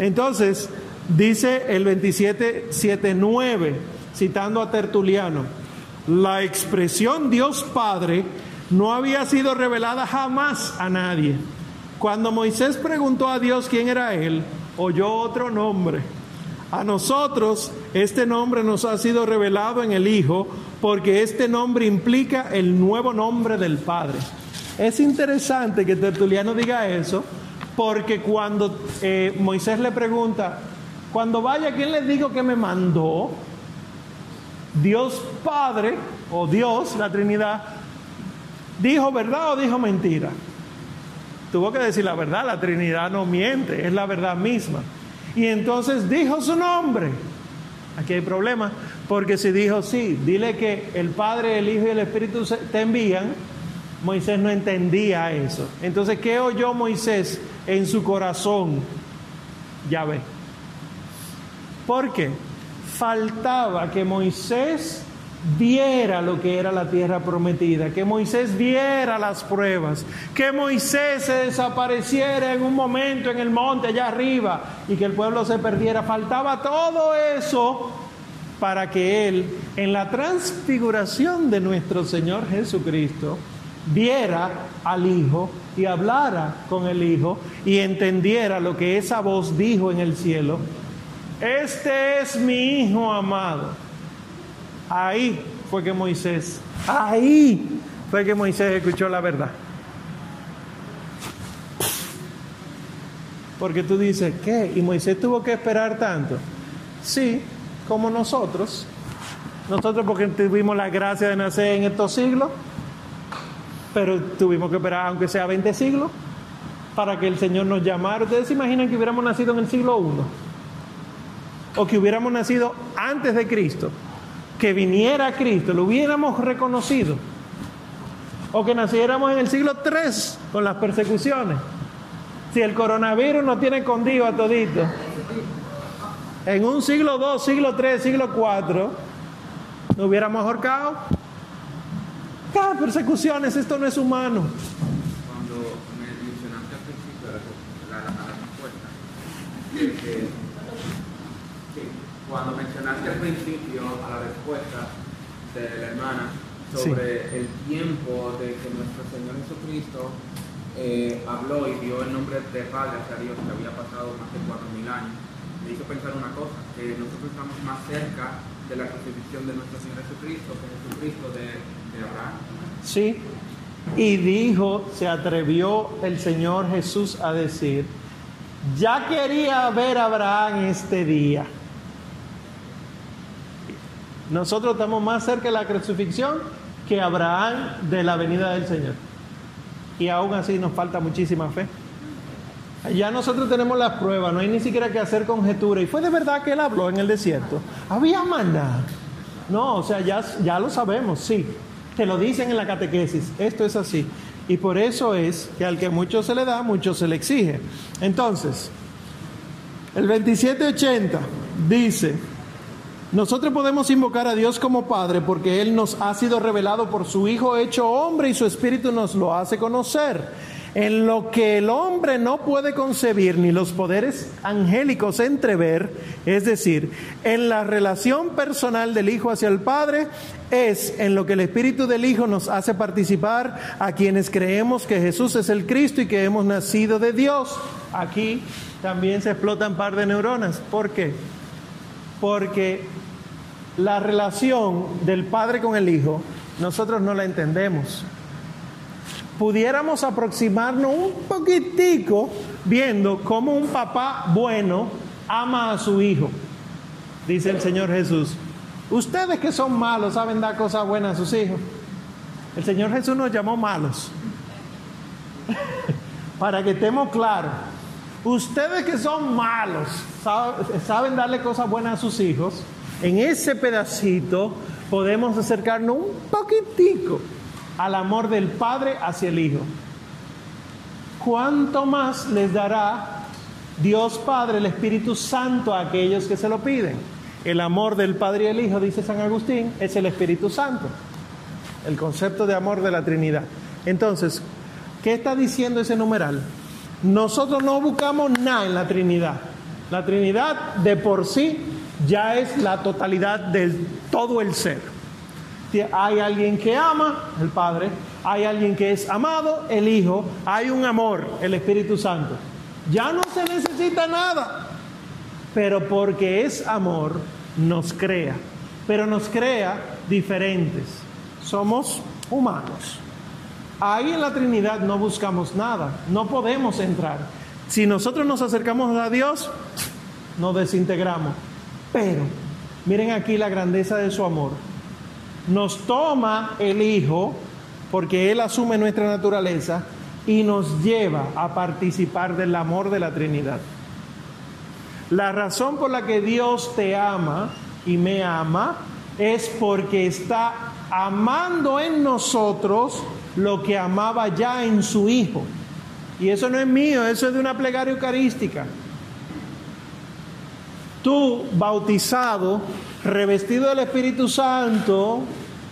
Entonces, dice el 27.7.9, citando a Tertuliano, la expresión Dios Padre no había sido revelada jamás a nadie. Cuando Moisés preguntó a Dios quién era él, oyó otro nombre. A nosotros este nombre nos ha sido revelado en el Hijo porque este nombre implica el nuevo nombre del Padre. Es interesante que Tertuliano diga eso porque cuando eh, Moisés le pregunta, cuando vaya, ¿quién le digo que me mandó? Dios Padre o Dios, la Trinidad, dijo verdad o dijo mentira. Tuvo que decir la verdad, la Trinidad no miente, es la verdad misma. Y entonces dijo su nombre. Aquí hay problema, porque si dijo sí, dile que el Padre, el Hijo y el Espíritu te envían, Moisés no entendía eso. Entonces, ¿qué oyó Moisés en su corazón? Ya ve. ¿Por qué? Faltaba que Moisés viera lo que era la tierra prometida, que Moisés viera las pruebas, que Moisés se desapareciera en un momento en el monte allá arriba y que el pueblo se perdiera. Faltaba todo eso para que Él, en la transfiguración de nuestro Señor Jesucristo, viera al Hijo y hablara con el Hijo y entendiera lo que esa voz dijo en el cielo. Este es mi Hijo amado Ahí fue que Moisés, ahí fue que Moisés escuchó la verdad. Porque tú dices, ¿qué? ¿Y Moisés tuvo que esperar tanto? Sí, como nosotros. Nosotros porque tuvimos la gracia de nacer en estos siglos, pero tuvimos que esperar aunque sea 20 siglos para que el Señor nos llamara. ¿Ustedes se imaginan que hubiéramos nacido en el siglo I? O que hubiéramos nacido antes de Cristo que viniera Cristo, lo hubiéramos reconocido. O que naciéramos en el siglo III con las persecuciones. Si el coronavirus nos tiene escondido a todito. En un siglo II, siglo III, siglo IV, ¿no hubiéramos ahorcado? Cada persecuciones, esto no es humano. Cuando me mencionaste al principio la, la, respuesta, cuando mencionaste al principio a la respuesta de la hermana sobre el tiempo de que nuestro Señor Jesucristo eh, habló y dio el nombre de Padre hacia Dios que había pasado más de cuatro mil años. Me hizo pensar una cosa, que nosotros estamos más cerca de la crucifixión de nuestro Señor Jesucristo que Jesucristo de, de Abraham. Sí. Y dijo, se atrevió el Señor Jesús a decir, ya quería ver a Abraham este día. Nosotros estamos más cerca de la crucifixión que Abraham de la venida del Señor. Y aún así nos falta muchísima fe. Ya nosotros tenemos las pruebas, no hay ni siquiera que hacer conjetura. Y fue de verdad que él habló en el desierto. Había maná. No, o sea, ya, ya lo sabemos, sí. Te lo dicen en la catequesis. Esto es así. Y por eso es que al que mucho se le da, mucho se le exige. Entonces, el 2780 dice, nosotros podemos invocar a Dios como Padre porque Él nos ha sido revelado por su Hijo hecho hombre y su Espíritu nos lo hace conocer. En lo que el hombre no puede concebir ni los poderes angélicos entrever, es decir, en la relación personal del Hijo hacia el Padre, es en lo que el Espíritu del Hijo nos hace participar a quienes creemos que Jesús es el Cristo y que hemos nacido de Dios. Aquí también se explotan par de neuronas. ¿Por qué? Porque la relación del Padre con el Hijo, nosotros no la entendemos. Pudiéramos aproximarnos un poquitico viendo cómo un papá bueno ama a su hijo. Dice el Señor Jesús, ustedes que son malos saben dar cosas buenas a sus hijos. El Señor Jesús nos llamó malos. [LAUGHS] Para que estemos claros. Ustedes que son malos saben darle cosas buenas a sus hijos en ese pedacito podemos acercarnos un poquitico al amor del Padre hacia el Hijo. ¿Cuánto más les dará Dios Padre, el Espíritu Santo a aquellos que se lo piden? El amor del Padre y el Hijo, dice San Agustín, es el Espíritu Santo. El concepto de amor de la Trinidad. Entonces, ¿qué está diciendo ese numeral? Nosotros no buscamos nada en la Trinidad. La Trinidad de por sí ya es la totalidad del todo el ser. Hay alguien que ama, el Padre, hay alguien que es amado, el Hijo, hay un amor, el Espíritu Santo. Ya no se necesita nada, pero porque es amor, nos crea, pero nos crea diferentes. Somos humanos. Ahí en la Trinidad no buscamos nada, no podemos entrar. Si nosotros nos acercamos a Dios, nos desintegramos. Pero, miren aquí la grandeza de su amor. Nos toma el Hijo, porque Él asume nuestra naturaleza, y nos lleva a participar del amor de la Trinidad. La razón por la que Dios te ama y me ama es porque está amando en nosotros lo que amaba ya en su Hijo. Y eso no es mío, eso es de una plegaria eucarística tú bautizado, revestido del Espíritu Santo,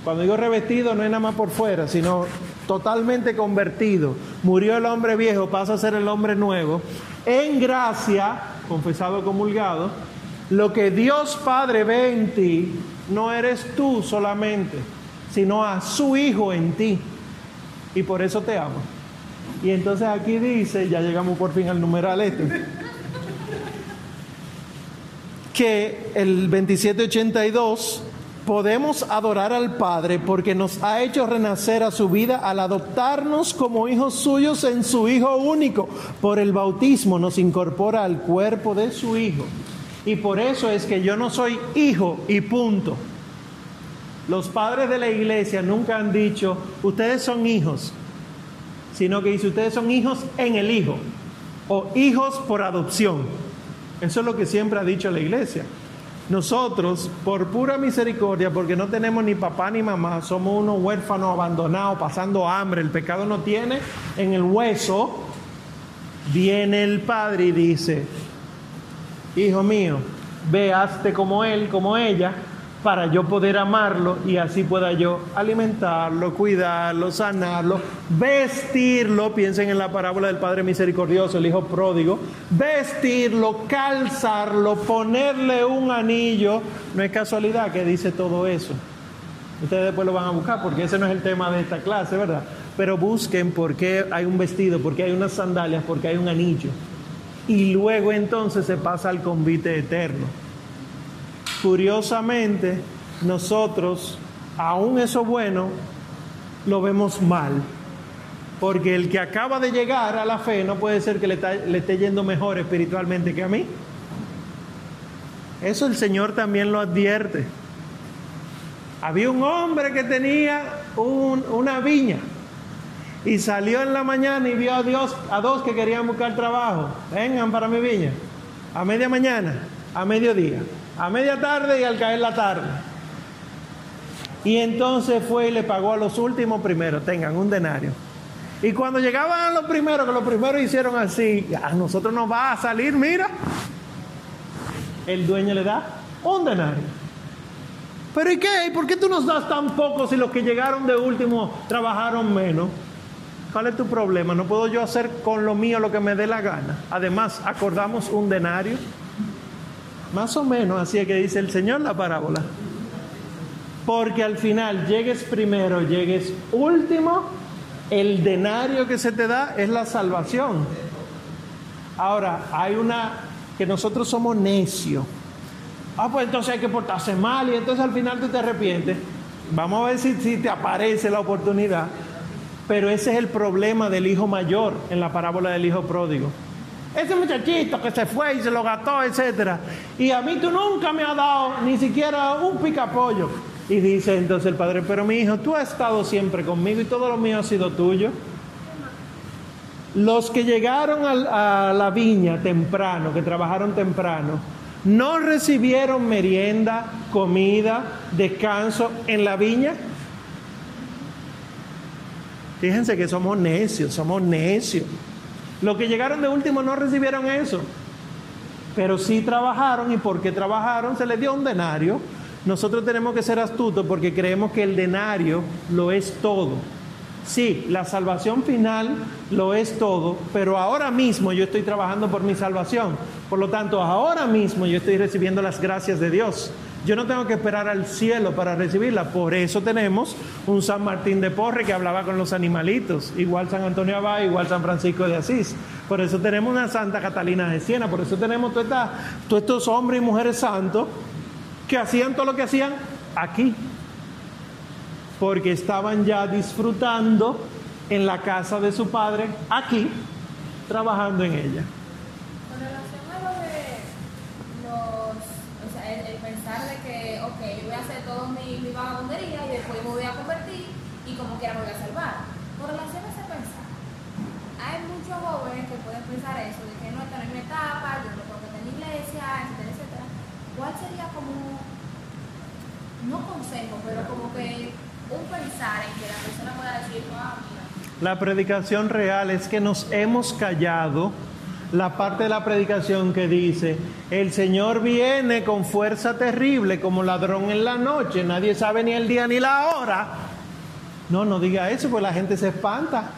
cuando digo revestido no es nada más por fuera, sino totalmente convertido, murió el hombre viejo, pasa a ser el hombre nuevo, en gracia, confesado, comulgado, lo que Dios Padre ve en ti, no eres tú solamente, sino a su Hijo en ti. Y por eso te amo. Y entonces aquí dice, ya llegamos por fin al numeral este que el 2782 podemos adorar al Padre porque nos ha hecho renacer a su vida al adoptarnos como hijos suyos en su Hijo único. Por el bautismo nos incorpora al cuerpo de su Hijo. Y por eso es que yo no soy hijo y punto. Los padres de la iglesia nunca han dicho, ustedes son hijos, sino que dice, ustedes son hijos en el Hijo o hijos por adopción. Eso es lo que siempre ha dicho la iglesia. Nosotros, por pura misericordia, porque no tenemos ni papá ni mamá, somos unos huérfanos abandonados, pasando hambre, el pecado no tiene en el hueso, viene el Padre y dice, hijo mío, veaste como él, como ella, para yo poder amarlo y así pueda yo alimentarlo, cuidarlo, sanarlo, vestirlo, piensen en la parábola del Padre Misericordioso, el Hijo Pródigo, vestirlo, calzarlo, ponerle un anillo, no es casualidad que dice todo eso. Ustedes después lo van a buscar porque ese no es el tema de esta clase, ¿verdad? Pero busquen por qué hay un vestido, por qué hay unas sandalias, por qué hay un anillo. Y luego entonces se pasa al convite eterno. Curiosamente, nosotros, aún eso bueno, lo vemos mal. Porque el que acaba de llegar a la fe no puede ser que le, esté yendo mejor espiritualmente que a mí. Eso el Señor también lo advierte. Había un hombre que tenía un- una viña y salió en la mañana y vio a Dios a dos que querían buscar trabajo. Vengan para mi viña. A media mañana, a mediodía, a media tarde y al caer la tarde. Y entonces fue y le pagó a los últimos primero, tengan un denario. Y cuando llegaban los primeros, que los primeros hicieron así, a nosotros nos va a salir, mira, el dueño le da un denario. Pero ¿y qué? ¿Y por qué tú nos das tan poco si los que llegaron de último trabajaron menos? ¿Cuál es tu problema? ¿No puedo yo hacer con lo mío lo que me dé la gana? Además, acordamos un denario. Más o menos así es que dice el Señor la parábola. Porque al final, llegues primero, llegues último, el denario que se te da es la salvación. Ahora, hay una que nosotros somos necios. Ah, pues entonces hay que portarse mal y entonces al final tú te arrepientes. Vamos a ver si, si te aparece la oportunidad. Pero ese es el problema del hijo mayor en la parábola del hijo pródigo. Ese muchachito que se fue y se lo gastó, etcétera. Y a mí tú nunca me has dado ni siquiera un picapollo. Y dice entonces el padre, pero mi hijo, tú has estado siempre conmigo y todo lo mío ha sido tuyo. Los que llegaron a la viña temprano, que trabajaron temprano, no recibieron merienda, comida, descanso en la viña. Fíjense que somos necios, somos necios. Los que llegaron de último no recibieron eso, pero sí trabajaron y porque trabajaron se les dio un denario. Nosotros tenemos que ser astutos porque creemos que el denario lo es todo. Sí, la salvación final lo es todo, pero ahora mismo yo estoy trabajando por mi salvación. Por lo tanto, ahora mismo yo estoy recibiendo las gracias de Dios. Yo no tengo que esperar al cielo para recibirla. Por eso tenemos un San Martín de Porre que hablaba con los animalitos, igual San Antonio Abad, igual San Francisco de Asís. Por eso tenemos una Santa Catalina de Siena. Por eso tenemos todos estos hombres y mujeres santos que hacían todo lo que hacían aquí porque estaban ya disfrutando en la casa de su padre, aquí, trabajando en ella. Con relación a lo de los, o sea, el, el pensar de que, ok, yo voy a hacer todo mi, mi vagabundería y después me voy a convertir y como quiera me voy a salvar. Con relación a ese pensar, hay muchos jóvenes que pueden pensar eso, de que no están en mi etapa, yo no puedo estar en la iglesia, etcétera, etcétera. ¿Cuál sería como, no consejo, pero como que un pensar en que la persona pueda decir, ah, mira, La predicación real es que nos hemos callado la parte de la predicación que dice, el Señor viene con fuerza terrible como ladrón en la noche, nadie sabe ni el día ni la hora. No, no diga eso, pues la gente se espanta.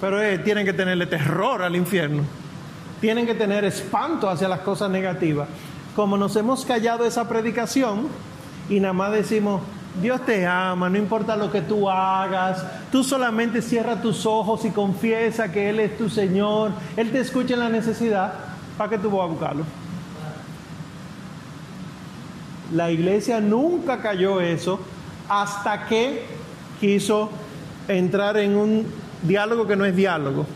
Pero eh, tienen que tenerle terror al infierno. Tienen que tener espanto hacia las cosas negativas. Como nos hemos callado esa predicación y nada más decimos, Dios te ama, no importa lo que tú hagas, tú solamente cierra tus ojos y confiesa que Él es tu Señor, Él te escucha en la necesidad, ¿para qué tú vas a buscarlo? La iglesia nunca cayó eso hasta que quiso entrar en un diálogo que no es diálogo,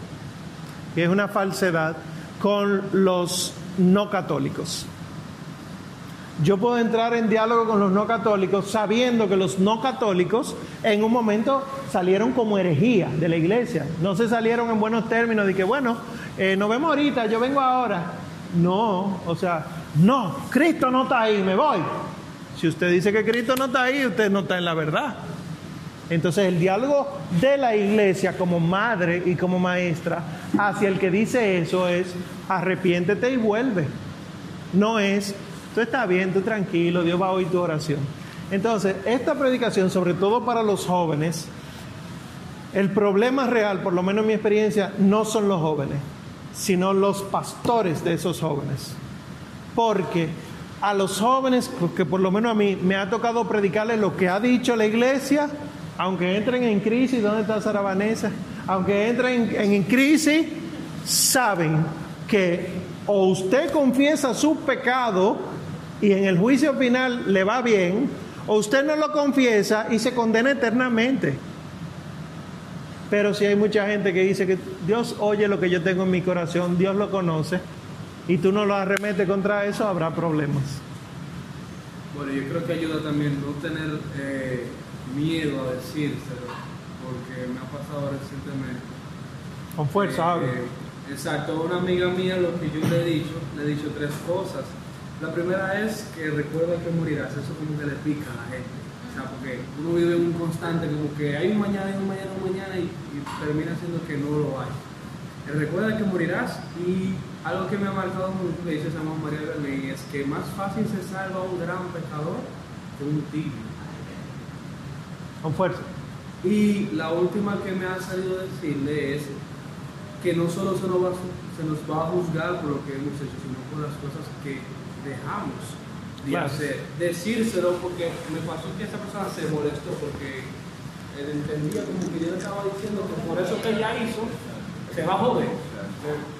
que es una falsedad, con los no católicos. Yo puedo entrar en diálogo con los no católicos sabiendo que los no católicos en un momento salieron como herejía de la iglesia. No se salieron en buenos términos de que, bueno, eh, nos vemos ahorita, yo vengo ahora. No, o sea, no, Cristo no está ahí, me voy. Si usted dice que Cristo no está ahí, usted no está en la verdad. Entonces el diálogo de la iglesia como madre y como maestra hacia el que dice eso es arrepiéntete y vuelve. No es, tú estás bien, tú tranquilo, Dios va a oír tu oración. Entonces, esta predicación, sobre todo para los jóvenes, el problema real, por lo menos en mi experiencia, no son los jóvenes, sino los pastores de esos jóvenes. Porque a los jóvenes, porque por lo menos a mí me ha tocado predicarles lo que ha dicho la iglesia, aunque entren en crisis, ¿dónde está Sara Vanessa? Aunque entren en, en crisis, saben que o usted confiesa su pecado y en el juicio final le va bien, o usted no lo confiesa y se condena eternamente. Pero si hay mucha gente que dice que Dios oye lo que yo tengo en mi corazón, Dios lo conoce, y tú no lo arremetes contra eso, habrá problemas. Bueno, yo creo que ayuda también no tener eh, miedo a decírselo, porque me ha pasado recientemente. Con fuerza, Eh, eh, exacto, a una amiga mía lo que yo le he dicho, le he dicho tres cosas. La primera es que recuerda que morirás, eso como que le pica a la gente. O sea, porque uno vive en un constante, como que hay un mañana, hay un mañana, un mañana y, y termina siendo que no lo hay. Eh, recuerda que morirás y algo que me ha marcado mucho, que dice San María Berlín, es que más fácil se salva un gran pecador que un tibio. Con fuerza. Y la última que me ha salido decirle es que no solo se nos, va, a- se nos va a juzgar por lo que hemos hecho, sino por las cosas que dejamos de Claro. hacer. Decírselo porque me pasó que esa persona se molestó porque él entendía como que yo le estaba diciendo que por eso que ella hizo se va a joder,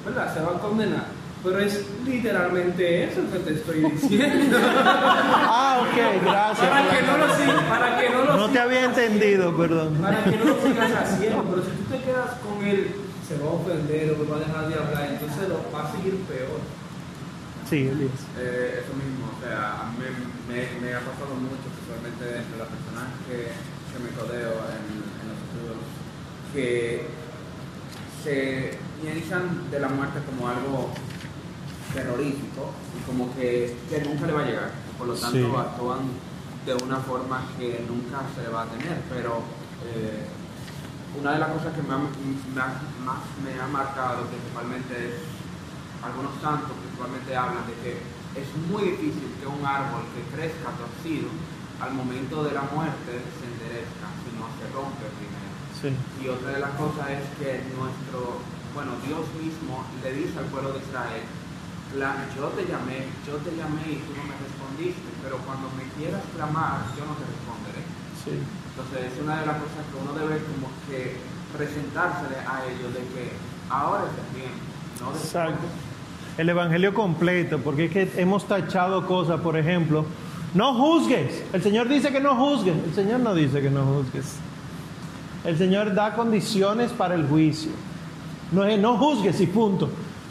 ¿verdad? Se va a condenar. Pero es literalmente eso que te estoy diciendo. [LAUGHS] Ah, ok, gracias. para que no lo sigas, para que no lo No te había entendido, perdón. para que no lo [LAUGHS] sigas haciendo, pero si tú te quedas con él, se va a ofender o va a dejar de hablar, entonces lo va a seguir peor. Sí, Elías. Eh, eso mismo, o sea, a mí me, me ha pasado mucho, especialmente entre las personas que, que me rodeo en, en los estudios, que se piensan de la muerte como algo terrorífico y como que, que nunca le va a llegar. Por lo tanto, Sí. actúan de una forma que nunca se va a tener. Pero eh, una de las cosas que me ha, me ha- más me ha marcado principalmente es algunos santos principalmente hablan de que es muy difícil que un árbol que crezca torcido al momento de la muerte se enderezca, sino se rompe primero. Sí. Y otra de las cosas es que nuestro, bueno, Dios mismo le dice al pueblo de Israel, "Cla- yo te llamé, yo te llamé y tú no me respondiste, pero cuando me quieras clamar, yo no te responderé. Sí. Entonces es una de las cosas que uno debe como que presentársele a ellos de que ahora es el tiempo, no después. Exacto. El Evangelio completo, porque es que hemos tachado cosas, por ejemplo, no juzgues. El Señor dice que no juzgues. El Señor no dice que no juzgues. El Señor da condiciones para el juicio. No es no juzgues y punto.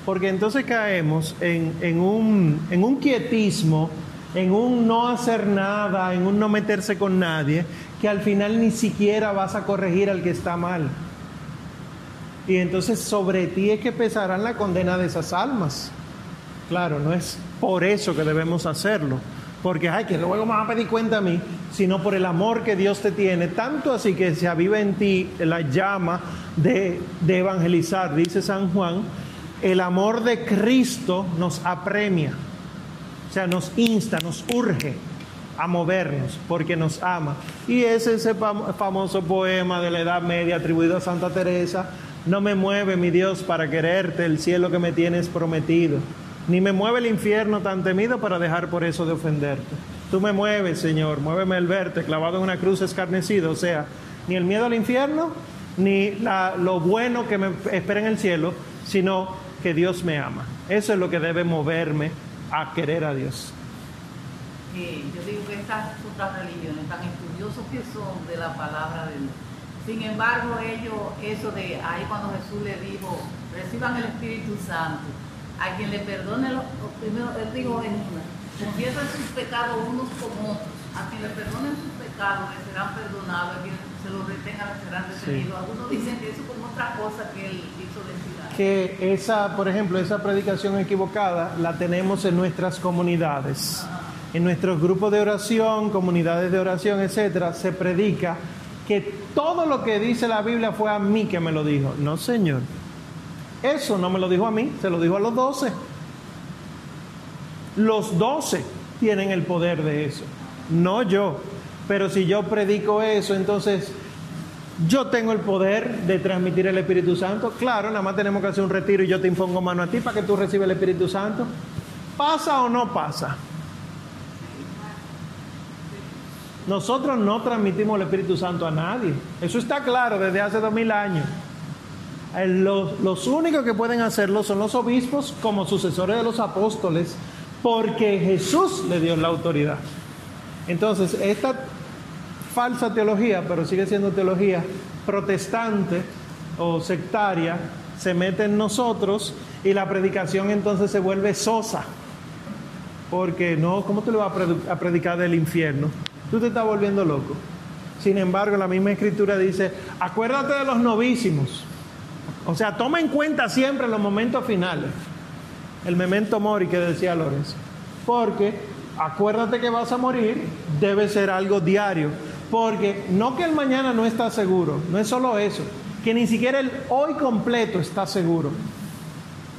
Porque entonces caemos en, un, quietismo, en un no hacer nada, en un no meterse con nadie, que al final ni siquiera vas a corregir al que está mal. Y entonces sobre ti es que pesarán la condena de esas almas. Claro, no es por eso que debemos hacerlo, porque ay, que luego me va a pedir cuenta a mí, sino por el amor que Dios te tiene, tanto así que se aviva en ti la llama de evangelizar, dice San Juan, el amor de Cristo nos apremia, o sea, nos insta, nos urge a movernos porque nos ama. Y es ese fam- famoso poema de la Edad Media atribuido a Santa Teresa, no me mueve mi Dios para quererte el cielo que me tienes prometido, ni me mueve el infierno tan temido para dejar por eso de ofenderte. Tú me mueves, Señor, muéveme el verte clavado en una cruz escarnecido, o sea, ni el miedo al infierno, ni lo bueno que me espera en el cielo, sino que Dios me ama. Eso es lo que debe moverme a querer a Dios. Eh, yo digo que estas otras religiones, tan estudiosos que son de la palabra de Dios, sin embargo, ellos, eso de ahí cuando Jesús le dijo, reciban el Espíritu Santo, a quien le perdone, los, los primeros, él dijo en una, confiesen sus pecados unos con otros, a quien le perdonen sus pecados le serán perdonados, a quien se los retengan le serán retenidos. Algunos dicen que eso es como otra cosa que él. Que esa, por ejemplo, esa predicación equivocada la tenemos en nuestras comunidades. En nuestros grupos de oración, comunidades de oración, etcétera, se predica que todo lo que dice la Biblia fue a mí que me lo dijo. No, Señor. Eso no me lo dijo a mí, se lo dijo a los doce. Los doce tienen el poder de eso, no yo. Pero si yo predico eso, entonces yo tengo el poder de transmitir el Espíritu Santo. Claro, nada más tenemos que hacer un retiro y yo te impongo mano a ti para que tú recibas el Espíritu Santo. ¿Pasa o no pasa? Nosotros no transmitimos el Espíritu Santo a nadie. Eso está claro desde hace dos mil años. Eh, Los, los únicos que pueden hacerlo son los obispos como sucesores de los apóstoles, porque Jesús le dio la autoridad. Entonces, esta falsa teología, pero sigue siendo teología protestante o sectaria, se mete en nosotros y la predicación entonces se vuelve sosa. Porque no, ¿cómo tú le vas a predicar del infierno? Tú te estás volviendo loco. Sin embargo, la misma escritura dice, acuérdate de los novísimos. O sea, toma en cuenta siempre los momentos finales. El memento mori que decía Lorenzo. Porque acuérdate que vas a morir, debe ser algo diario. Porque no que el mañana no está seguro, no es solo eso, que ni siquiera el hoy completo está seguro.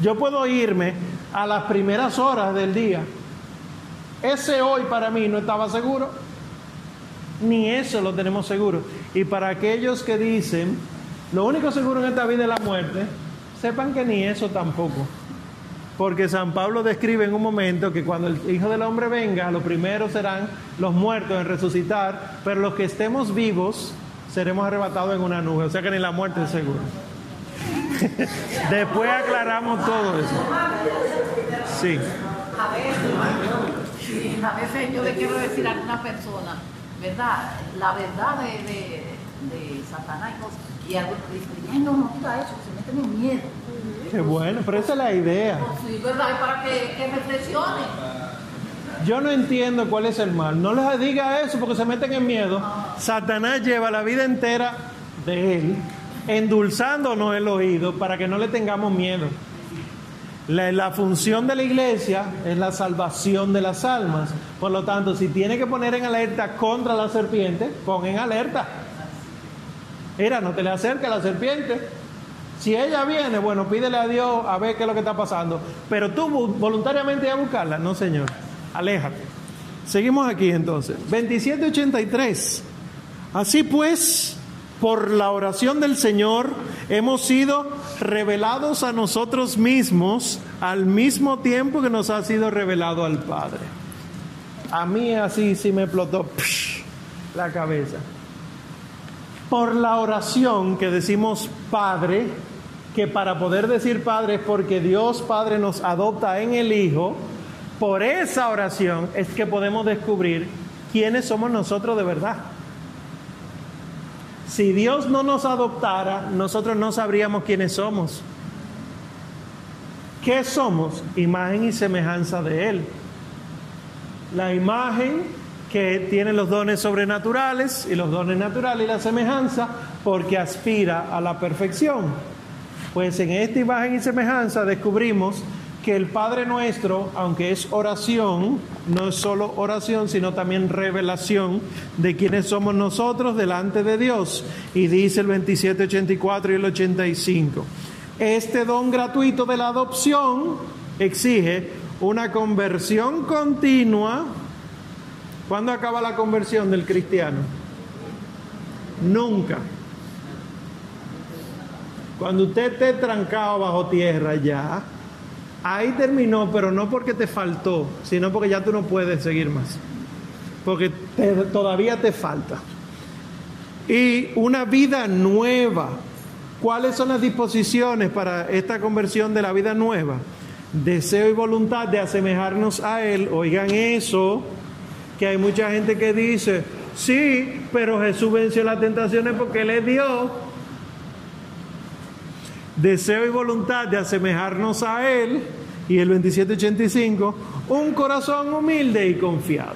Yo puedo irme a las primeras horas del día. Ese hoy para mí no estaba seguro. Ni eso lo tenemos seguro. Y para aquellos que dicen, lo único seguro en esta vida es la muerte, sepan que ni eso tampoco. Porque San Pablo describe en un momento que cuando el Hijo del Hombre venga, los primeros serán los muertos en resucitar, pero los que estemos vivos seremos arrebatados en una nube. O sea que ni la muerte es segura. [LAUGHS] Después aclaramos todo eso. Sí. A veces, yo le quiero decir a alguna persona, ¿verdad? La verdad de, Satanás y cosas. Y algunos dicen, no, no diga eso, se meten en miedo. Qué bueno, pero esa es la idea. Sí, ¿verdad? Para que, que reflexionen. Yo no entiendo cuál es el mal. No les diga eso porque se meten en miedo. Satanás lleva la vida entera de él endulzándonos el oído para que no le tengamos miedo. La, la función de la iglesia es la salvación de las almas. Por lo tanto, si tiene que poner en alerta contra la serpiente, pon en alerta. Mira, no te le acerques a la serpiente. Si ella viene, bueno, pídele a Dios a ver qué es lo que está pasando. Pero tú vo- voluntariamente a buscarla, no, Señor. Aléjate. Seguimos aquí entonces. 2783. Así pues, por la oración del Señor, hemos sido revelados a nosotros mismos al mismo tiempo que nos ha sido revelado al Padre. A mí así sí me explotó la cabeza. Por la oración que decimos Padre, que para poder decir Padre es porque Dios Padre nos adopta en el Hijo, por esa oración es que podemos descubrir quiénes somos nosotros de verdad. Si Dios no nos adoptara, nosotros no sabríamos quiénes somos. ¿Qué somos? Imagen y semejanza de Él. La imagen que tiene los dones sobrenaturales y los dones naturales y la semejanza porque aspira a la perfección. Pues en esta imagen y semejanza descubrimos que el Padre nuestro, aunque es oración, no es solo oración, sino también revelación de quiénes somos nosotros delante de Dios. Y dice el 27, 84 y el 85. Este don gratuito de la adopción exige una conversión continua. ¿Cuándo acaba la conversión del cristiano? Nunca. Cuando usted esté trancado bajo tierra ya, ahí terminó, pero no porque te faltó, sino porque ya tú no puedes seguir más. Porque todavía te falta. Y una vida nueva. ¿Cuáles son las disposiciones para esta conversión de la vida nueva? Deseo y voluntad de asemejarnos a Él. Oigan eso, que hay mucha gente que dice, sí, pero Jesús venció las tentaciones porque Él es Dios deseo y voluntad de asemejarnos a Él, y el 2785, un corazón humilde y confiado.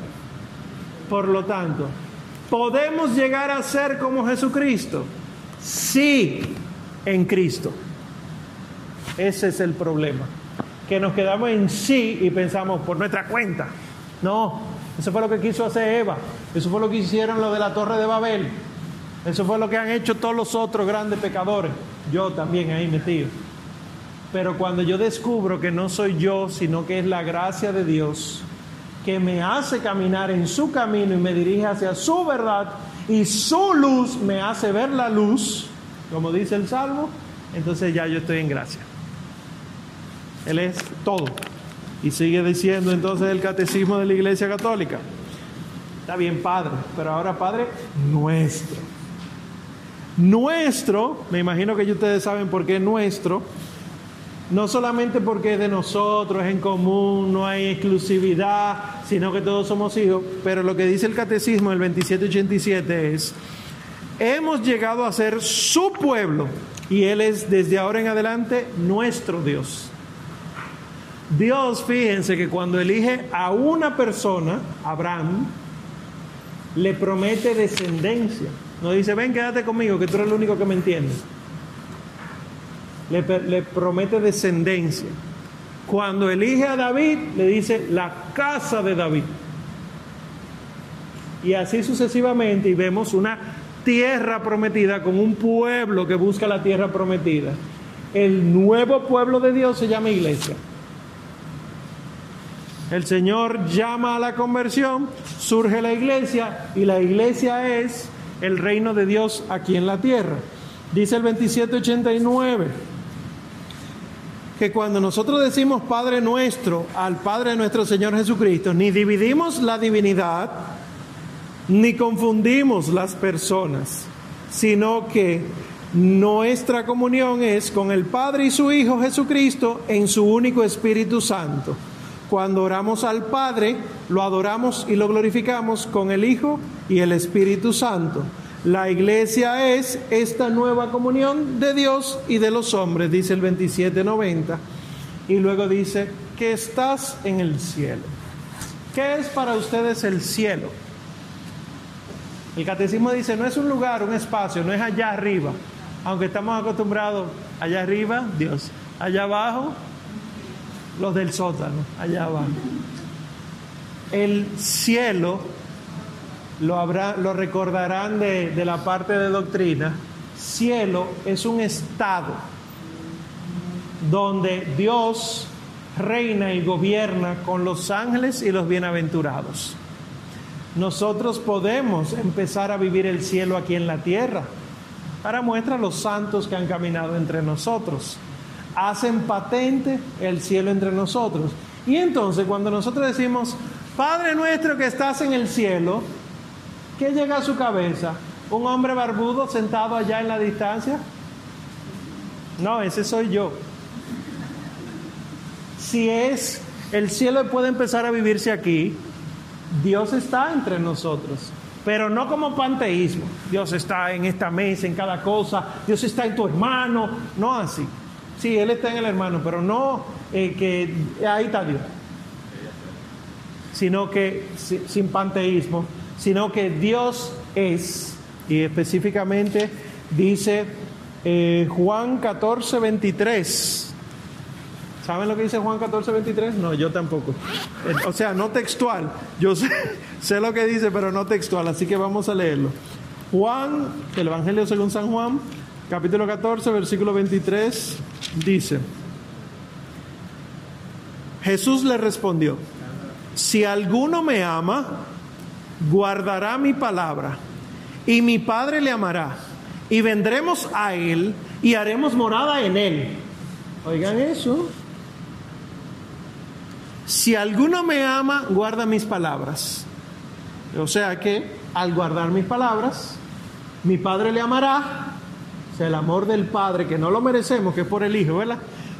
Por lo tanto, ¿podemos llegar a ser como Jesucristo? Sí, en Cristo. Ese es el problema. Que nos quedamos en sí y pensamos por nuestra cuenta. No, eso fue lo que quiso hacer Eva. Eso fue lo que hicieron los de la Torre de Babel. Eso fue lo que han hecho todos los otros grandes pecadores. Yo también ahí metido. Pero cuando yo descubro que no soy yo, sino que es la gracia de Dios, que me hace caminar en su camino y me dirige hacia su verdad, y su luz me hace ver la luz, como dice el Salmo, entonces ya yo estoy en gracia. Él es todo. Y sigue diciendo entonces el catecismo de la Iglesia Católica. Está bien, Padre, pero ahora Padre nuestro. Nuestro, me imagino que ustedes saben por qué nuestro, no solamente porque es de nosotros, es en común, no hay exclusividad, sino que todos somos hijos, pero lo que dice el catecismo el 2787 es, hemos llegado a ser su pueblo y Él es desde ahora en adelante nuestro Dios. Dios, fíjense que cuando elige a una persona, Abraham, le promete descendencia. No dice, ven, quédate conmigo, que tú eres el único que me entiende. Le, le, promete descendencia. Cuando elige a David, le dice la casa de David. Y así sucesivamente, y vemos una tierra prometida con un pueblo que busca la tierra prometida. El nuevo pueblo de Dios se llama iglesia. El Señor llama a la conversión, surge la iglesia y la iglesia es el reino de Dios aquí en la tierra. Dice el 2789 que cuando nosotros decimos Padre nuestro al Padre de nuestro Señor Jesucristo, ni dividimos la divinidad, ni confundimos las personas, sino que nuestra comunión es con el Padre y su Hijo Jesucristo en su único Espíritu Santo. Cuando oramos al Padre, lo adoramos y lo glorificamos con el Hijo y el Espíritu Santo. La iglesia es esta nueva comunión de Dios y de los hombres, dice el 2790. Y luego dice, que estás en el cielo. ¿Qué es para ustedes el cielo? El catecismo dice, no es un lugar, un espacio, no es allá arriba. Aunque estamos acostumbrados, allá arriba, Dios. Allá abajo, los del sótano, allá abajo. El cielo, lo, habrá, lo recordarán de, de la parte de doctrina, cielo es un estado donde Dios reina y gobierna con los ángeles y los bienaventurados. Nosotros podemos empezar a vivir el cielo aquí en la tierra. Para muestra los santos que han caminado entre nosotros hacen patente el cielo entre nosotros. Y entonces cuando nosotros decimos, Padre nuestro que estás en el cielo, ¿qué llega a su cabeza? ¿Un hombre barbudo sentado allá en la distancia? No, ese soy yo. Si es el cielo puede empezar a vivirse aquí, Dios está entre nosotros, pero no como panteísmo. Dios está en esta mesa, en cada cosa, Dios está en tu hermano, no así. Sí, Él está en el hermano, pero no eh, que ahí está Dios. Sino que, sin panteísmo, sino que Dios es, y específicamente dice eh, Juan 14, 23. ¿Saben lo que dice Juan 14, 23? No, yo tampoco. Eh, o sea, no textual. Yo [LAUGHS] sé lo que dice, pero no textual, así que vamos a leerlo. Juan, el Evangelio según San Juan, capítulo 14, versículo 23, dice, Jesús le respondió, si alguno me ama, guardará mi palabra, y mi Padre le amará, y vendremos a él y haremos morada en él. Oigan eso. Si alguno me ama, guarda mis palabras. O sea que al guardar mis palabras, mi Padre le amará o sea, el amor del Padre, que no lo merecemos, que es por el Hijo, ¿verdad?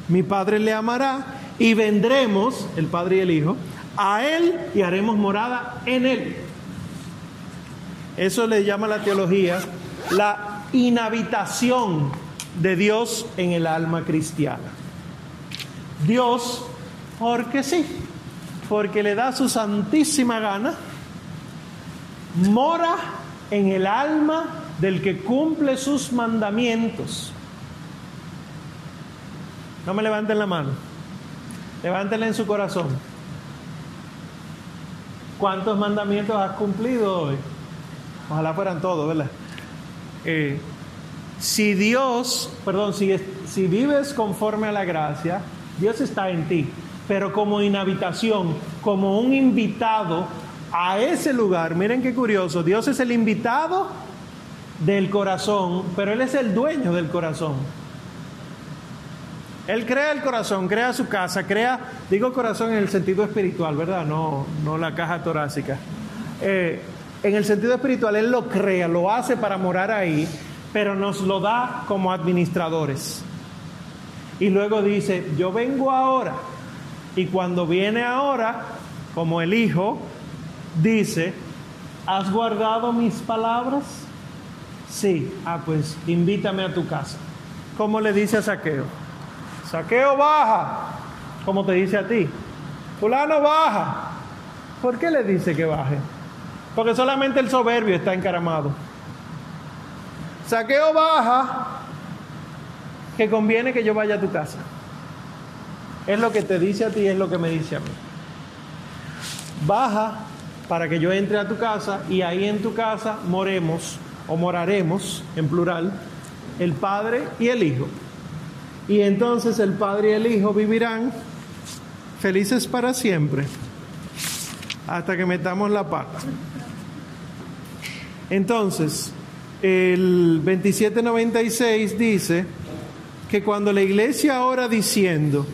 Mi Padre le amará y vendremos, el Padre y el Hijo, a Él y haremos morada en Él. Eso le llama la teología la inhabitación de Dios en el alma cristiana. Dios, porque sí, porque le da su santísima gana, mora en el alma del que cumple sus mandamientos. No me levanten la mano, levántenla en su corazón. ¿Cuántos mandamientos has cumplido hoy? Ojalá fueran todos, ¿verdad? Eh, si Dios, perdón, si, si vives conforme a la gracia, Dios está en ti, pero como inhabitación, como un invitado a ese lugar, miren qué curioso, Dios es el invitado del corazón, pero Él es el dueño del corazón. Él crea el corazón, crea su casa, crea, digo corazón en el sentido espiritual, ¿verdad? No, no la caja torácica. Eh, en el sentido espiritual, Él lo crea, lo hace para morar ahí, pero nos lo da como administradores. Y luego dice, yo vengo ahora. Y cuando viene ahora, como el Hijo, dice, ¿has guardado mis palabras? Sí, ah, pues invítame a tu casa. ¿Cómo le dice a Saqueo? Saqueo baja, como te dice a ti. Fulano baja. ¿Por qué le dice que baje? Porque solamente el soberbio está encaramado. Saqueo baja, que conviene que yo vaya a tu casa. Es lo que te dice a ti, es lo que me dice a mí. Baja para que yo entre a tu casa y ahí en tu casa moremos o moraremos en plural el Padre y el Hijo. Y entonces el Padre y el Hijo vivirán felices para siempre hasta que metamos la pata. Entonces, el 2796 dice que cuando la iglesia ora diciendo,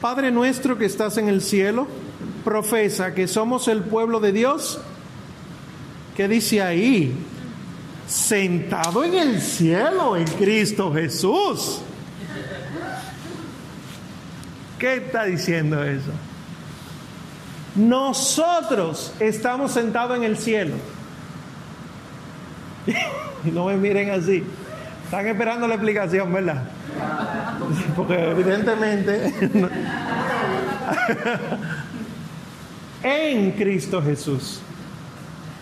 Padre nuestro que estás en el cielo, profesa que somos el pueblo de Dios, ¿qué dice ahí? Sentado en el cielo en Cristo Jesús. ¿Qué está diciendo eso? Nosotros estamos sentados en el cielo. y [LAUGHS] no me miren así. Están esperando la explicación, ¿verdad? [LAUGHS] Porque evidentemente [LAUGHS] en Cristo Jesús.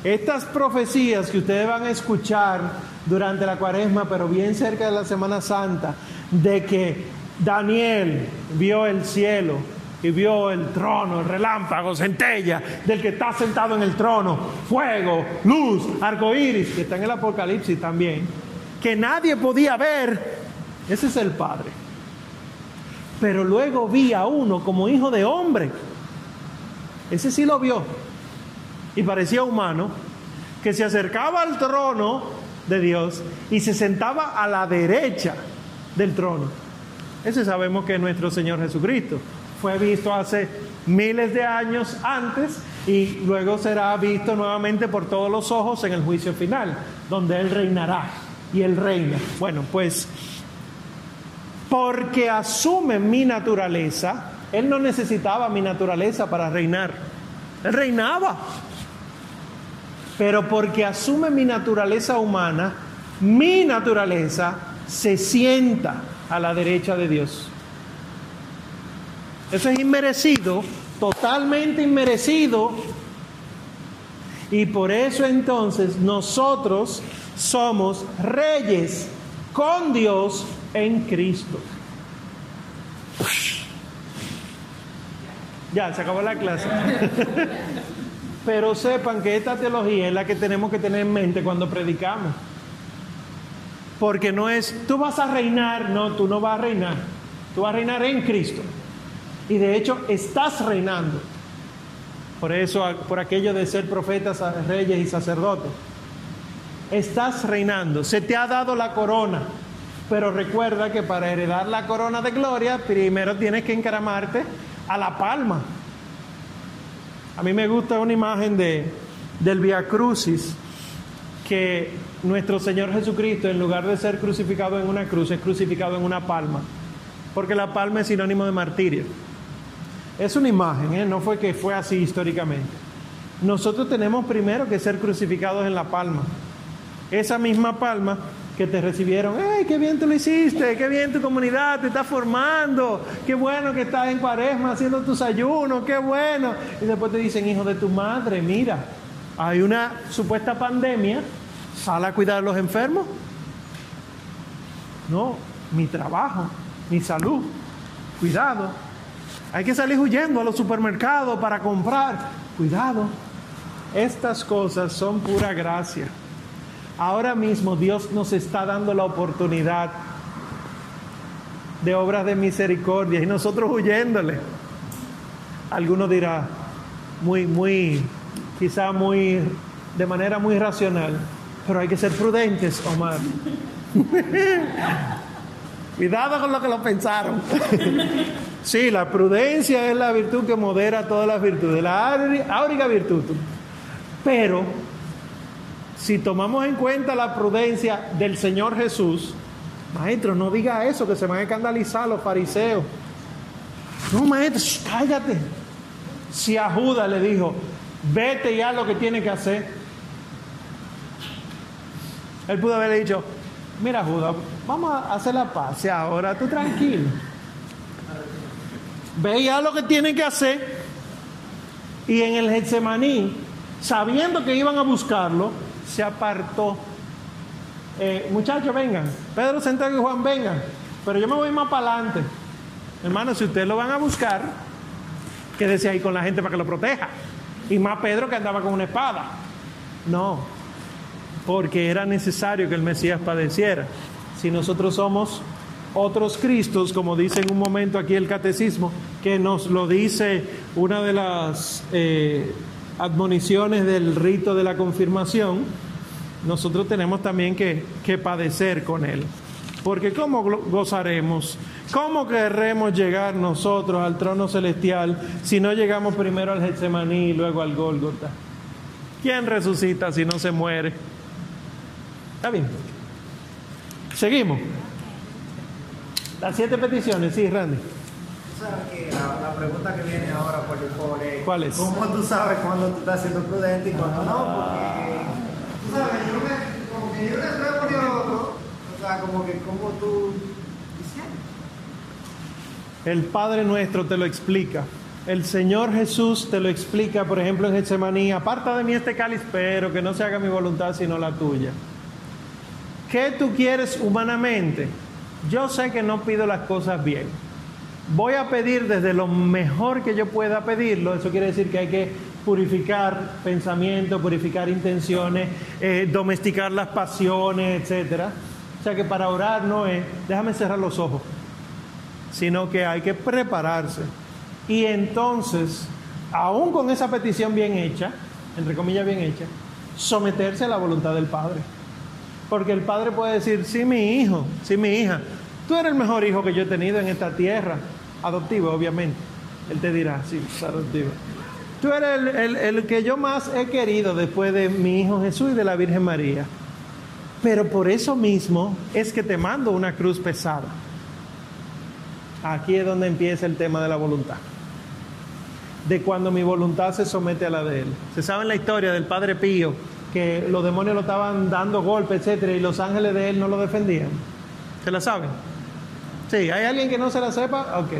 Estas profecías que ustedes van a escuchar durante la cuaresma, pero bien cerca de la Semana Santa, de que Daniel vio el cielo y vio el trono, el relámpago, centella, del que está sentado en el trono, fuego, luz, arcoíris, que está en el Apocalipsis también, que nadie podía ver, ese es el Padre. Pero luego vi a uno como hijo de hombre, ese sí lo vio, y parecía humano, que se acercaba al trono de Dios y se sentaba a la derecha del trono. Ese sabemos que es nuestro Señor Jesucristo fue visto hace miles de años antes y luego será visto nuevamente por todos los ojos en el juicio final, donde Él reinará y Él reina. Bueno, pues porque asume mi naturaleza, Él no necesitaba mi naturaleza para reinar, Él reinaba. Pero porque asume mi naturaleza humana, mi naturaleza se sienta a la derecha de Dios. Eso es inmerecido, totalmente inmerecido. Y por eso entonces nosotros somos reyes con Dios en Cristo. Ya, se acabó la clase. [LAUGHS] Pero sepan que esta teología es la que tenemos que tener en mente cuando predicamos. Porque no es, tú vas a reinar, no, tú no vas a reinar. Tú vas a reinar en Cristo. Y de hecho estás reinando. Por eso, por aquello de ser profetas, reyes y sacerdotes. Estás reinando. Se te ha dado la corona. Pero recuerda que para heredar la corona de gloria, primero tienes que encaramarte a la palma. A mí me gusta una imagen de, del Via Crucis, que nuestro Señor Jesucristo, en lugar de ser crucificado en una cruz, es crucificado en una palma, porque la palma es sinónimo de martirio. Es una imagen, ¿eh? no fue que fue así históricamente. Nosotros tenemos primero que ser crucificados en la palma. Esa misma palma que te recibieron, ¡ay, qué bien tú lo hiciste! ¡Qué bien tu comunidad te está formando! ¡Qué bueno que estás en cuaresma haciendo tus ayunos! ¡Qué bueno! Y después te dicen, hijo de tu madre, mira, hay una supuesta pandemia, sal a cuidar a los enfermos. No, mi trabajo, mi salud, cuidado, hay que salir huyendo a los supermercados para comprar. Cuidado, estas cosas son pura gracia. Ahora mismo Dios nos está dando la oportunidad de obras de misericordia y nosotros huyéndole. Alguno dirá, muy, muy, quizá muy, de manera muy racional, pero hay que ser prudentes, Omar. [LAUGHS] Cuidado con lo que lo pensaron. [LAUGHS] Sí, la prudencia es la virtud que modera todas las virtudes, la áuriga virtud. Pero si tomamos en cuenta la prudencia del Señor Jesús, maestro, no diga eso, que se van a escandalizar los fariseos. No, maestro, cállate. Si a Judas le dijo, vete y haz lo que tiene que hacer. Él pudo haberle dicho, mira Judas, vamos a hacer la paz ahora, tú tranquilo. Ve y haz lo que tiene que hacer. Y en el Getsemaní, sabiendo que iban a buscarlo, se apartó. Eh, muchachos, vengan. Pedro, Santiago y Juan, vengan. Pero yo me voy más para adelante. Hermano, si ustedes lo van a buscar, quédese ahí con la gente para que lo proteja. Y más Pedro que andaba con una espada. No, porque era necesario que el Mesías padeciera. Si nosotros somos otros Cristos, como dice en un momento aquí el catecismo, que nos lo dice una de las eh, admoniciones del rito de la confirmación, nosotros tenemos también que, que padecer con Él. Porque ¿cómo gozaremos? ¿Cómo querremos llegar nosotros al trono celestial si no llegamos primero al Getsemaní y luego al Gólgota? ¿Quién resucita si no se muere? Está bien. Seguimos. Las siete peticiones, sí, Randy. Sabes que la, pregunta que viene ahora por el pobre ¿Cuál es? ¿Cómo tú sabes cuándo tú estás siendo prudente y cuándo no? Porque tú sabes, yo me, como que yo le extremo ni otro, o sea, como que como tú El Padre nuestro te lo explica. El Señor Jesús te lo explica, por ejemplo, en Getsemaní, aparta de mí este cáliz, pero que no se haga mi voluntad sino la tuya. ¿Qué tú quieres humanamente? Yo sé que no pido las cosas bien. Voy a pedir desde lo mejor que yo pueda pedirlo. Eso quiere decir que hay que purificar pensamientos, purificar intenciones, eh, domesticar las pasiones, etc. O sea que para orar no es, déjame cerrar los ojos, sino que hay que prepararse. Y entonces, aún con esa petición bien hecha, entre comillas bien hecha, someterse a la voluntad del Padre. Porque el padre puede decir, sí, mi hijo, sí, mi hija, tú eres el mejor hijo que yo he tenido en esta tierra, adoptivo, obviamente. Él te dirá, sí, adoptivo. Tú eres el, el que yo más he querido después de mi hijo Jesús y de la Virgen María. Pero por eso mismo es que te mando una cruz pesada. Aquí es donde empieza el tema de la voluntad. De cuando mi voluntad se somete a la de Él. Se sabe la historia del Padre Pío que los demonios lo estaban dando golpes, etcétera, y los ángeles de él no lo defendían. ¿Se la saben? Sí, ¿hay alguien que no se la sepa? Ok.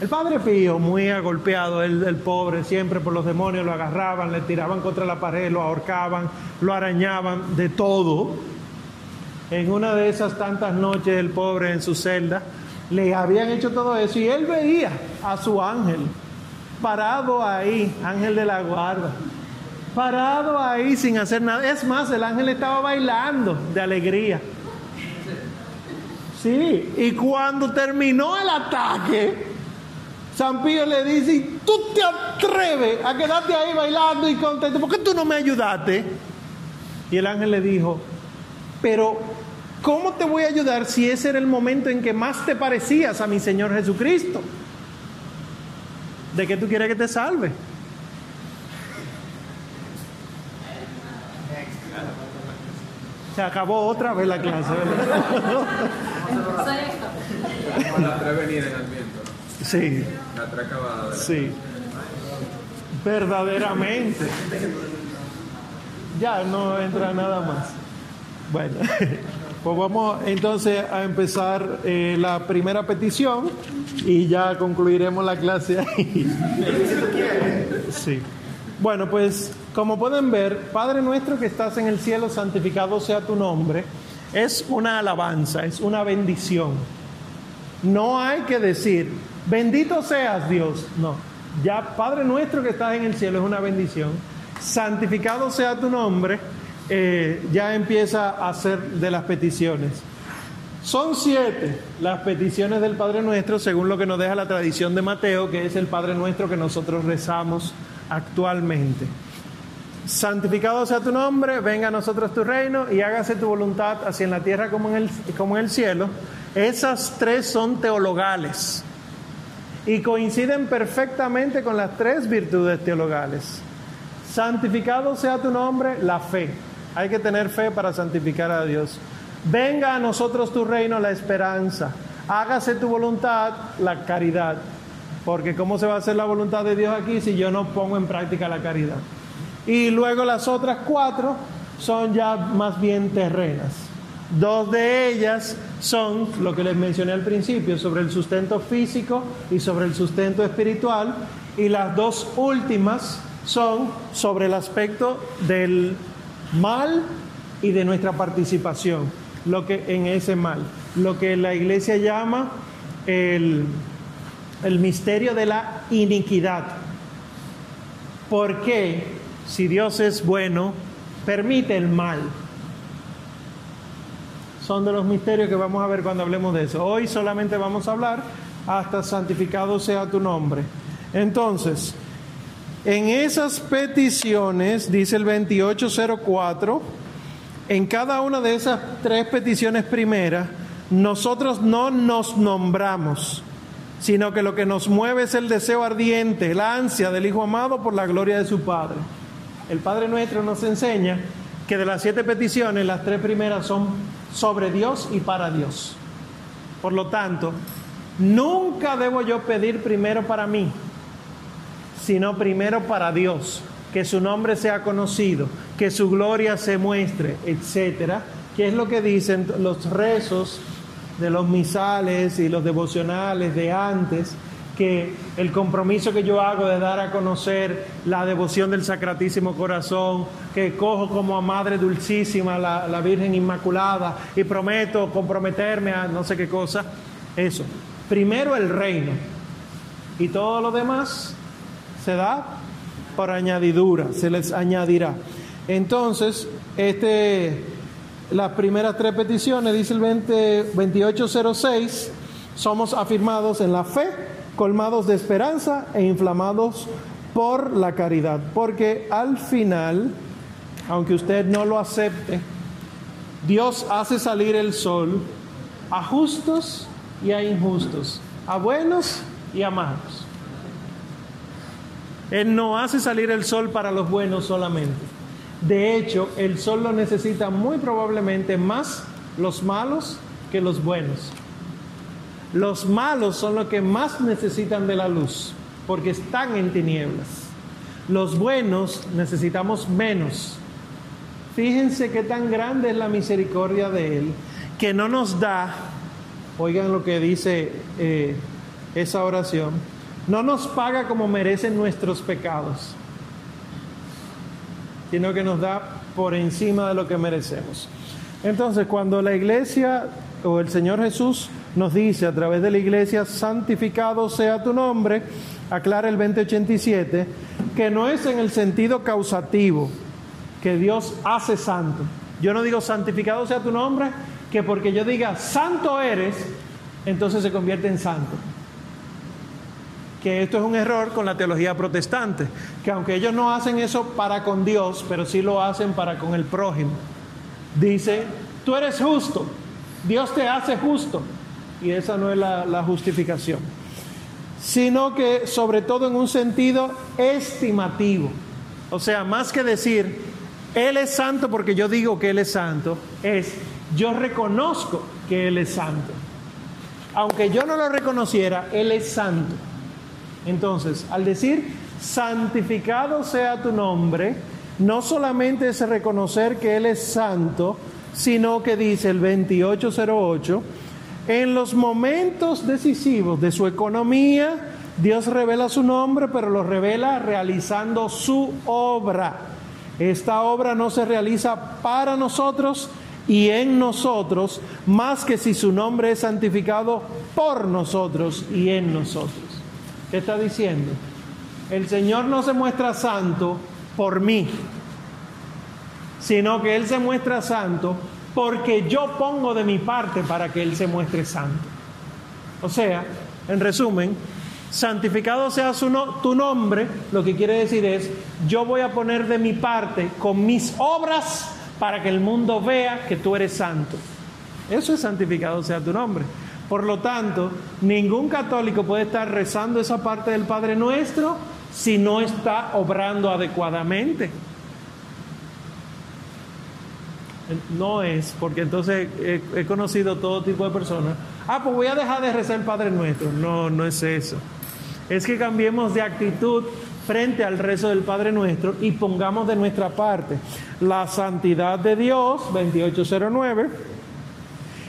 El padre Pío, muy agolpeado, el, el, pobre, siempre por los demonios lo agarraban, le tiraban contra la pared, lo ahorcaban, lo arañaban, de todo. En una de esas tantas noches, el pobre en su celda, le habían hecho todo eso y él veía a su ángel parado ahí, ángel de la guarda, parado ahí sin hacer nada. Es más, el ángel estaba bailando de alegría. Sí, y cuando terminó el ataque, San Pío le dice, tú te atreves a quedarte ahí bailando y contento, ¿por qué tú no me ayudaste? Y el ángel le dijo, pero ¿cómo te voy a ayudar si ese era el momento en que más te parecías a mi Señor Jesucristo? ¿De qué tú quieres que te salve? Se acabó otra vez la clase, La tres venida en el viento. Sí. La tres acabada. Sí. Verdaderamente. Ya no entra nada más. Bueno, [LAUGHS] pues vamos entonces a empezar eh, la primera petición y ya concluiremos la clase ahí. Sí. Bueno, pues como pueden ver, Padre nuestro que estás en el cielo, santificado sea tu nombre, es una alabanza, es una bendición. No hay que decir, bendito seas Dios, no. Ya Padre nuestro que estás en el cielo es una bendición. Santificado sea tu nombre, eh, ya empieza a ser de las peticiones. Son siete las peticiones del Padre Nuestro, según lo que nos deja la tradición de Mateo, que es el Padre Nuestro que nosotros rezamos actualmente. Santificado sea tu nombre, venga a nosotros tu reino y hágase tu voluntad, así en la tierra como en el, cielo. Esas tres son teologales y coinciden perfectamente con las tres virtudes teologales. Santificado sea tu nombre, la fe. Hay que tener fe para santificar a Dios. Venga a nosotros tu reino, la esperanza. Hágase tu voluntad, la caridad. Porque ¿cómo se va a hacer la voluntad de Dios aquí si yo no pongo en práctica la caridad? Y luego las otras cuatro son ya más bien terrenas. Dos de ellas son lo que les mencioné al principio, sobre el sustento físico y sobre el sustento espiritual. Y las dos últimas son sobre el aspecto del mal y de nuestra participación, lo que en ese mal, lo que la iglesia llama el, el misterio de la iniquidad. ¿Por qué, si Dios es bueno, permite el mal? Son de los misterios que vamos a ver cuando hablemos de eso. Hoy solamente vamos a hablar hasta santificado sea tu nombre. Entonces, en esas peticiones, dice el 2804, en cada una de esas tres peticiones primeras, nosotros no nos nombramos, sino que lo que nos mueve es el deseo ardiente, la ansia del Hijo amado por la gloria de su Padre. El Padre nuestro nos enseña que de las siete peticiones, las tres primeras son sobre Dios y para Dios. Por lo tanto, nunca debo yo pedir primero para mí, sino primero para Dios, que su nombre sea conocido, que su gloria se muestre, etcétera, que es lo que dicen los rezos de los misales y los devocionales de antes, que el compromiso que yo hago de dar a conocer la devoción del Sacratísimo Corazón, que cojo como a Madre Dulcísima, la, la Virgen Inmaculada, y prometo comprometerme a no sé qué cosa, eso. Primero el reino y todo lo demás se da por añadidura, se les añadirá. Entonces, este, las primeras tres peticiones, dice el 20, 2806, somos afirmados en la fe, colmados de esperanza e inflamados por la caridad. Porque al final, aunque usted no lo acepte, Dios hace salir el sol a justos y a injustos, a buenos y a malos. Él no hace salir el sol para los buenos solamente. De hecho, el sol lo necesita muy probablemente más los malos que los buenos. Los malos son los que más necesitan de la luz, porque están en tinieblas. Los buenos necesitamos menos. Fíjense qué tan grande es la misericordia de Él, que no nos da, oigan lo que dice eh, esa oración, no nos paga como merecen nuestros pecados, sino que nos da por encima de lo que merecemos. Entonces, cuando la iglesia o el Señor Jesús nos dice a través de la iglesia, santificado sea tu nombre, aclara el 2087, que no es en el sentido causativo que Dios hace santo. Yo no digo santificado sea tu nombre, que porque yo diga santo eres, entonces se convierte en santo que esto es un error con la teología protestante, que aunque ellos no hacen eso para con Dios, pero sí lo hacen para con el prójimo. Dice, tú eres justo, Dios te hace justo, y esa no es la, justificación, sino que sobre todo en un sentido estimativo, o sea, más que decir, Él es santo porque yo digo que Él es santo, es, yo reconozco que Él es santo. Aunque yo no lo reconociera, Él es santo. Entonces, al decir santificado sea tu nombre, no solamente es reconocer que Él es santo, sino que dice el 2808, en los momentos decisivos de su economía, Dios revela su nombre, pero lo revela realizando su obra. Esta obra no se realiza para nosotros y en nosotros, más que si su nombre es santificado por nosotros y en nosotros. ¿Qué está diciendo? El Señor no se muestra santo por mí, sino que Él se muestra santo porque yo pongo de mi parte para que Él se muestre santo. O sea, en resumen, santificado sea su no, tu nombre, lo que quiere decir es, yo voy a poner de mi parte con mis obras para que el mundo vea que tú eres santo. Eso es santificado sea tu nombre. Por lo tanto, ningún católico puede estar rezando esa parte del Padre Nuestro si no está obrando adecuadamente. No es, porque entonces he, he conocido todo tipo de personas. Ah, pues voy a dejar de rezar el Padre Nuestro. No, no es eso. Es que cambiemos de actitud frente al rezo del Padre Nuestro y pongamos de nuestra parte la santidad de Dios, 2809,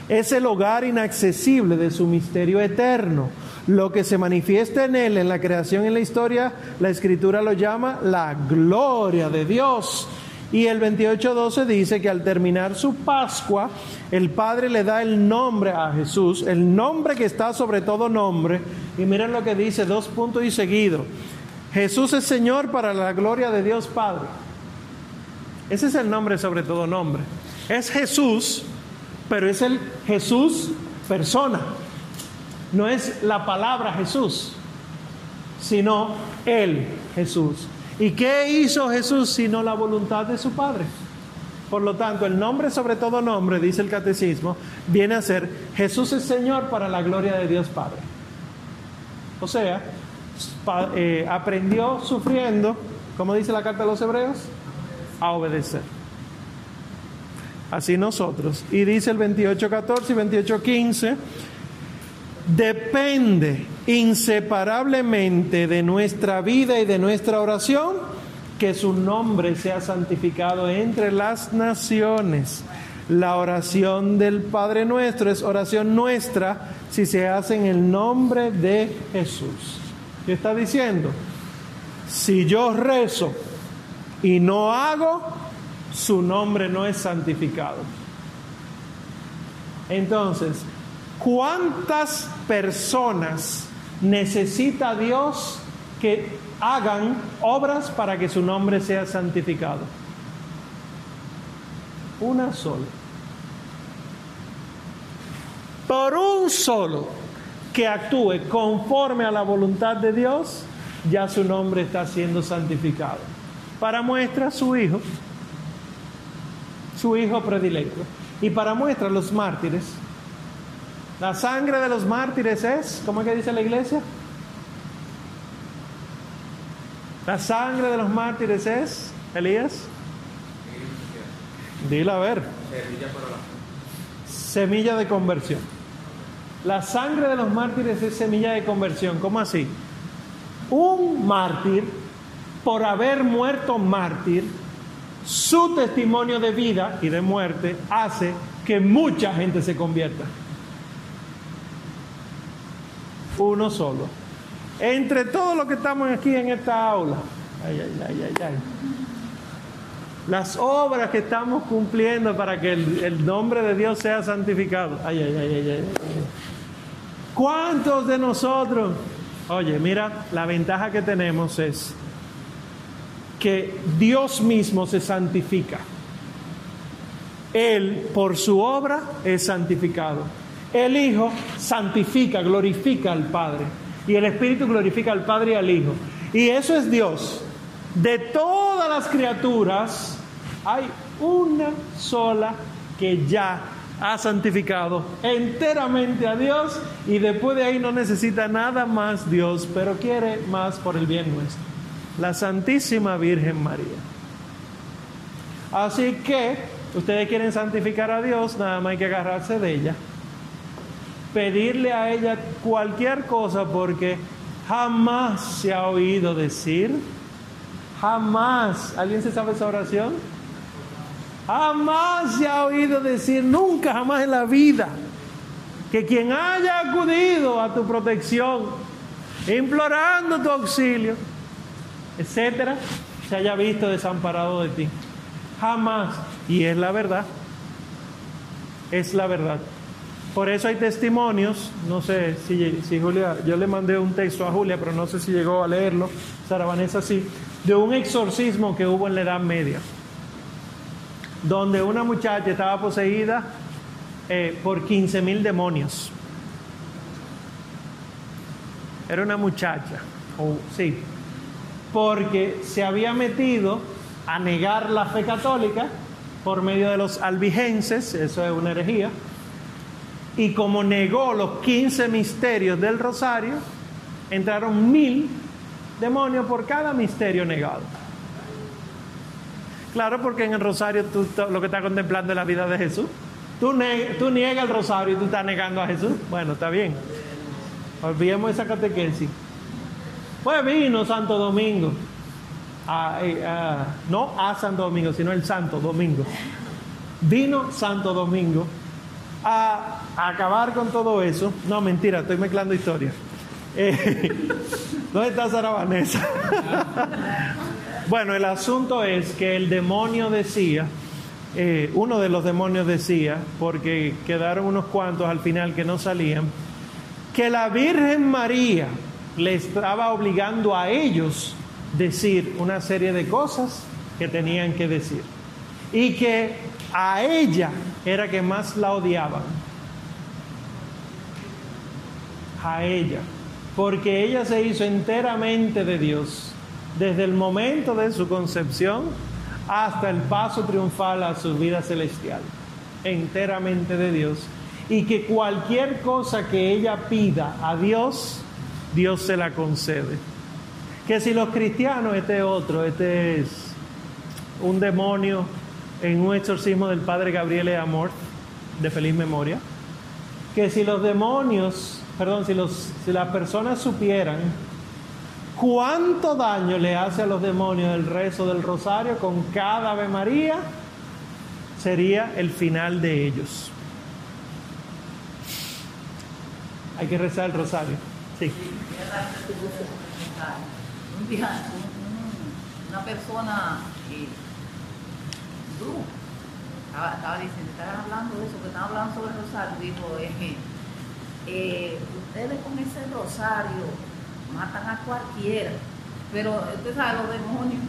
es el hogar inaccesible de su misterio eterno. Lo que se manifiesta en él, en la creación en la historia, la escritura lo llama la gloria de Dios. Y el 28.12 dice que al terminar su Pascua, el Padre le da el nombre a Jesús, el nombre que está sobre todo nombre. Y miren lo que dice, dos puntos y seguido. Jesús es Señor para la gloria de Dios Padre. Ese es el nombre sobre todo nombre. Es Jesús, pero es el Jesús persona. No es la palabra Jesús, sino el Jesús. ¿Y qué hizo Jesús sino la voluntad de su Padre? Por lo tanto, el nombre sobre todo nombre, dice el catecismo, viene a ser Jesús es Señor para la gloria de Dios Padre. O sea, eh, aprendió sufriendo, como dice la carta de los hebreos, a obedecer. Así nosotros. Y dice el 28.14 y 28.15, depende inseparablemente de nuestra vida y de nuestra oración que su nombre sea santificado entre las naciones. La oración del Padre nuestro es oración nuestra si se hace en el nombre de Jesús. ¿Qué está diciendo? Si yo rezo y no hago, su nombre no es santificado. Entonces, ¿cuántas personas necesita Dios que hagan obras para que su nombre sea santificado? Una sola. Por un solo que actúe conforme a la voluntad de Dios, ya su nombre está siendo santificado. Para muestra su hijo, su hijo predilecto. Y para muestra los mártires. La sangre de los mártires es, ¿cómo es que dice la iglesia? La sangre de los mártires es, Elías. Dile a ver. Semilla de conversión. La sangre de los mártires es semilla de conversión. ¿Cómo así? Un mártir, por haber muerto mártir, su testimonio de vida y de muerte hace que mucha gente se convierta. Uno solo. Entre todos los que estamos aquí en esta aula, ay, ay, ay. Las obras que estamos cumpliendo para que el, el nombre de Dios sea santificado. ¿Cuántos de nosotros? Oye, mira, la ventaja que tenemos es que Dios mismo se santifica. Él, por su obra, es santificado. El Hijo santifica, glorifica al Padre. Y el Espíritu glorifica al Padre y al Hijo. Y eso es Dios. De todas las criaturas, hay una sola que ya ha santificado enteramente a Dios y después de ahí no necesita nada más Dios, pero quiere más por el bien nuestro. La Santísima Virgen María. Así que ustedes quieren santificar a Dios, nada más hay que agarrarse de ella. Pedirle a ella cualquier cosa porque jamás se ha oído decir, jamás, ¿alguien se sabe esa oración? Jamás se ha oído decir, nunca, jamás en la vida, que quien haya acudido a tu protección, implorando tu auxilio, etcétera, se haya visto desamparado de ti. Jamás. Y es la verdad. Es la verdad. Por eso hay testimonios, no sé si, si, Julia, yo le mandé un texto a Julia, pero no sé si llegó a leerlo, Sara sí, de un exorcismo que hubo en la Edad Media donde una muchacha estaba poseída eh, por 15 mil demonios. Era una muchacha, sí, porque se había metido a negar la fe católica por medio de los albigenses, eso es una herejía, y como negó los 15 misterios del rosario, entraron mil demonios por cada misterio negado. Claro, porque en el rosario tú lo que estás contemplando es la vida de Jesús. Tú, niegas el rosario y tú estás negando a Jesús. Bueno, está bien. Olvidemos esa catequesis. Pues vino Santo Domingo. a- eh, a- no a Santo Domingo, sino el Santo Domingo. Vino Santo Domingo a, acabar con todo eso. No, mentira, estoy mezclando historias. Eh, [LAUGHS] ¿Dónde está Sara Vanessa? [LAUGHS] bueno, el asunto es que el demonio decía, eh, uno de los demonios decía, porque quedaron unos cuantos al final que no salían, que la Virgen María le estaba obligando a ellos decir una serie de cosas que tenían que decir y que a ella era que más la odiaban. A ella, porque ella se hizo enteramente de Dios desde el momento de su concepción hasta el paso triunfal a su vida celestial, enteramente de Dios, y que cualquier cosa que ella pida a Dios, Dios se la concede. Que si los cristianos, este es otro, este es un demonio en un exorcismo del padre Gabriele Amor, de feliz memoria, que si los demonios, perdón, si, las personas supieran cuánto daño le hace a los demonios el rezo del rosario con cada Ave María, sería el final de ellos. Hay que rezar el rosario. Sí. Una persona, tú, estaba, estaba diciendo, estaban hablando de eso, que estaban hablando sobre el rosario, dijo, eh, eh, ustedes con ese rosario matan a cualquiera, pero usted sabe, los demonios,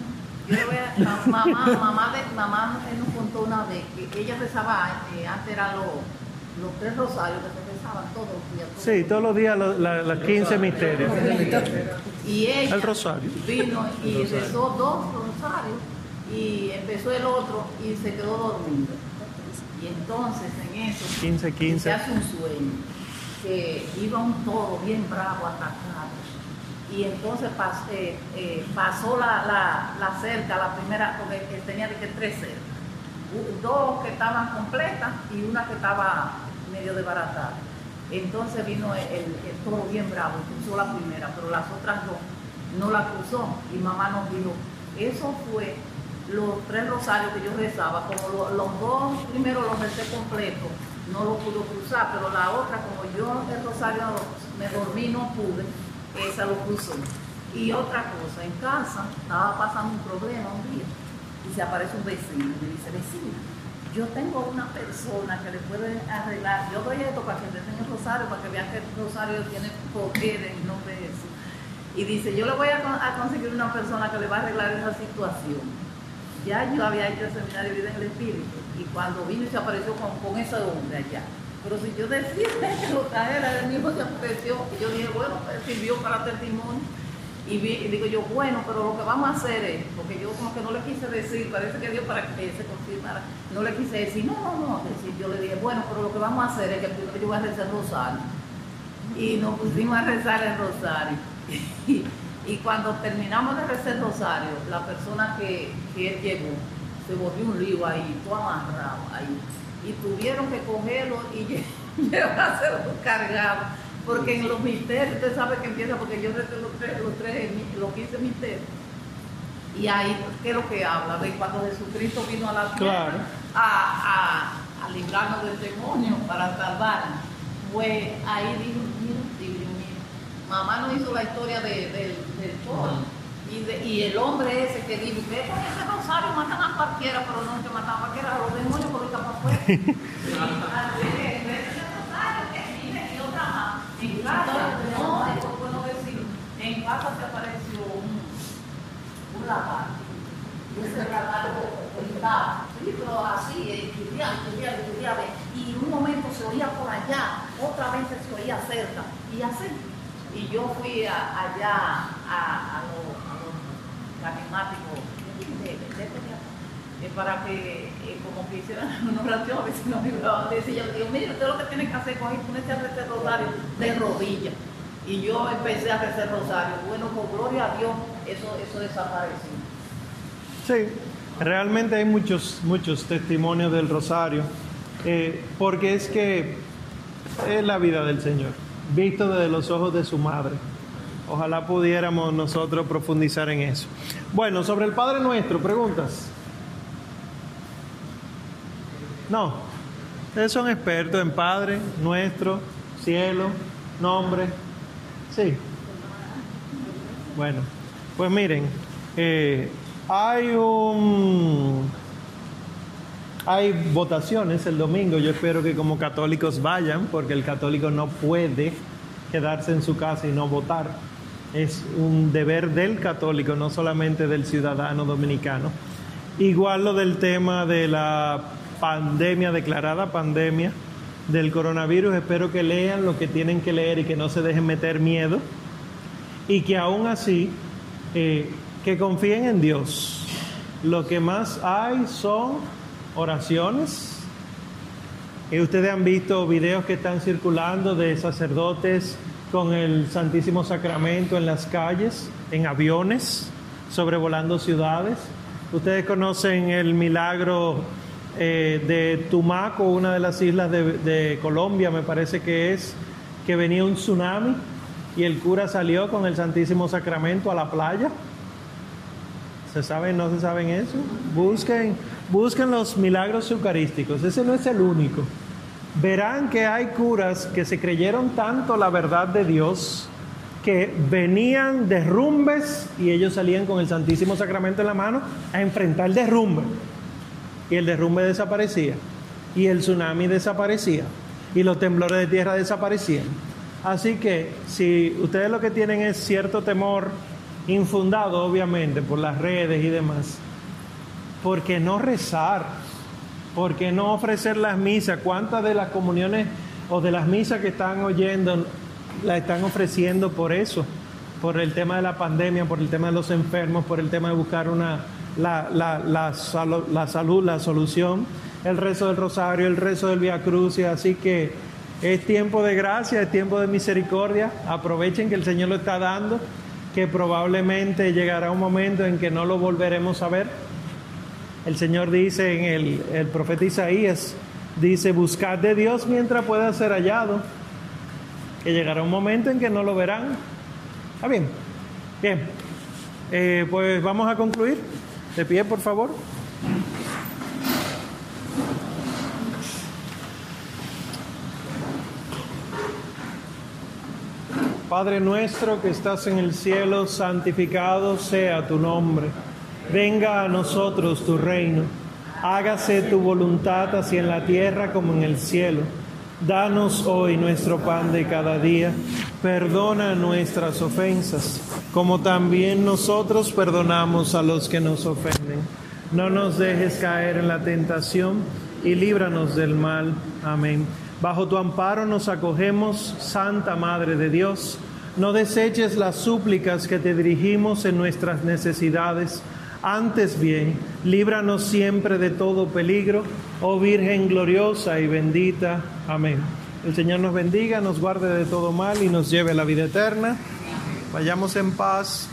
yo le voy a, la mamá, mamá, de, mamá nos contó una vez que ella rezaba, eh, antes eran los, los tres rosarios que se rezaban todos los días. todos Sí, todos los días los la- las 15 misterios. y ella El rosario. vino y rezó dos rosarios y empezó el otro y se quedó dormido. Y entonces en eso 15, 15. se hace un sueño que iba un toro bien bravo a atacar. Y entonces pas- eh, eh, pasó la, la, la cerca, la primera, porque tenía de que tres cercas. Dos que estaban completas y una que estaba medio desbaratada. Entonces vino el, el- el toro bien bravo, y cruzó la primera, pero las otras dos no la cruzó. Y mamá nos dijo, eso fue los tres rosarios que yo rezaba, como lo- los dos primeros los recé completos, no lo pudo cruzar, pero la otra, como yo el rosario me dormí, no pude, esa lo cruzó. Y otra cosa, en casa estaba pasando un problema un día y se aparece un vecino y me dice, vecina, yo tengo una persona que le puede arreglar, yo doy esto para que te enseñe el rosario, para que vean que el rosario tiene poder en nombre de Jesús. Y dice, yo le voy a conseguir una persona que le va a arreglar esa situación. Ya yo había hecho el seminario de vida en el Espíritu y cuando vino se apareció con, con ese hombre allá. Pero si yo decía [LAUGHS] que lo trajera, el mismo se apareció y yo dije, bueno, pues sirvió para testimonio. Y digo yo, bueno, pero lo que vamos a hacer es, porque yo como que no le quise decir, parece que Dios para que se confirmara, no le quise decir, no, no, no, decir, yo le dije, bueno, pero lo que vamos a hacer es que primero yo voy a rezar el rosario. Y nos pusimos a rezar el rosario. [LAUGHS] Y, cuando terminamos de rezar el rosario, la persona que, que él llevó se volvió un lío ahí, todo amarrado ahí. Y tuvieron que cogerlo y lle- [LAUGHS] llevárselo cargado. Porque en los misterios, usted sabe que empieza, porque yo recé los tres, los, tres, los 15 misterios. Y ahí, ¿qué es lo que habla? De cuando Jesucristo vino a la tierra Claro. a, a, a librarnos del demonio para salvarnos. Pues ahí dijo, mira, Dios mío, mamá nos hizo la historia de- del, Y, de- y el hombre ese que dijo, con ese rosario, matan a cualquiera, pero no que matan a cualquiera, a los demonios por para afuera. Rosario, que mire, y otra más. En casa, no, es bueno decir, en casa se apareció un, un lagarto. Y ese lagarto gritaba, pero así, eh, estudiaba, estudiaba, estudiaba. Y un momento se oía por allá, otra vez se oía cerca, y así. Y yo fui a- allá a, a los, a carismáticos de, de, de día, para que, eh, como que hicieran [LAUGHS] una oración, a ver si nos libraban de eso. Y yo le digo, mire, usted lo que tiene que hacer es coger, ponerse a rezar rosario de rodillas. Y yo empecé a rezar rosario. Bueno, por gloria a Dios, eso, eso desapareció. Sí. Realmente hay muchos, muchos testimonios del rosario, eh, porque es que es la vida del Señor, visto desde los ojos de su madre. Ojalá pudiéramos nosotros profundizar en eso. Bueno, sobre el Padre Nuestro, preguntas. No, ustedes son expertos en Padre, Nuestro, Cielo, Nombre. Sí. Bueno, pues miren, eh, hay un hay votaciones el domingo. Yo espero que como católicos vayan, porque el católico no puede quedarse en su casa y no votar. Es un deber del católico, no solamente del ciudadano dominicano. Igual lo del tema de la pandemia, declarada pandemia del coronavirus. Espero que lean lo que tienen que leer y que no se dejen meter miedo. Y que aún así, eh, que confíen en Dios. Lo que más hay son oraciones. Y ustedes han visto videos que están circulando de sacerdotes con el Santísimo Sacramento en las calles, en aviones, sobrevolando ciudades. Ustedes conocen el milagro eh, de Tumaco, una de las islas de, de Colombia, me parece que es, que venía un tsunami y el cura salió con el Santísimo Sacramento a la playa. ¿Se saben? ¿No se saben eso? Busquen, busquen los milagros eucarísticos. Ese no es el único. Verán que hay curas que se creyeron tanto la verdad de Dios que venían derrumbes y ellos salían con el Santísimo Sacramento en la mano a enfrentar el derrumbe. Y el derrumbe desaparecía. Y el tsunami desaparecía. Y los temblores de tierra desaparecían. Así que si ustedes lo que tienen es cierto temor infundado, obviamente, por las redes y demás, ¿por qué no rezar? ¿Por qué no ofrecer las misas? ¿Cuántas de las comuniones o de las misas que están oyendo la están ofreciendo por eso? Por el tema de la pandemia, por el tema de los enfermos, por el tema de buscar una, la, la, la, la salud, la solución, el rezo del rosario, el rezo del Via Crucis. Así que es tiempo de gracia, es tiempo de misericordia. Aprovechen que el Señor lo está dando, que probablemente llegará un momento en que no lo volveremos a ver. El Señor dice en el, el profeta Isaías, dice, buscad de Dios mientras pueda ser hallado, que llegará un momento en que no lo verán. ¿Está bien? Bien. Eh, pues vamos a concluir. De pie, por favor. Padre nuestro que estás en el cielo, santificado sea tu nombre. Venga a nosotros tu reino. Hágase tu voluntad así en la tierra como en el cielo. Danos hoy nuestro pan de cada día. Perdona nuestras ofensas, como también nosotros perdonamos a los que nos ofenden. No nos dejes caer en la tentación y líbranos del mal. Amén. Bajo tu amparo nos acogemos, Santa Madre de Dios. No deseches las súplicas que te dirigimos en nuestras necesidades. Antes bien, líbranos siempre de todo peligro, oh Virgen gloriosa y bendita. Amén. El Señor nos bendiga, nos guarde de todo mal y nos lleve a la vida eterna. Vayamos en paz.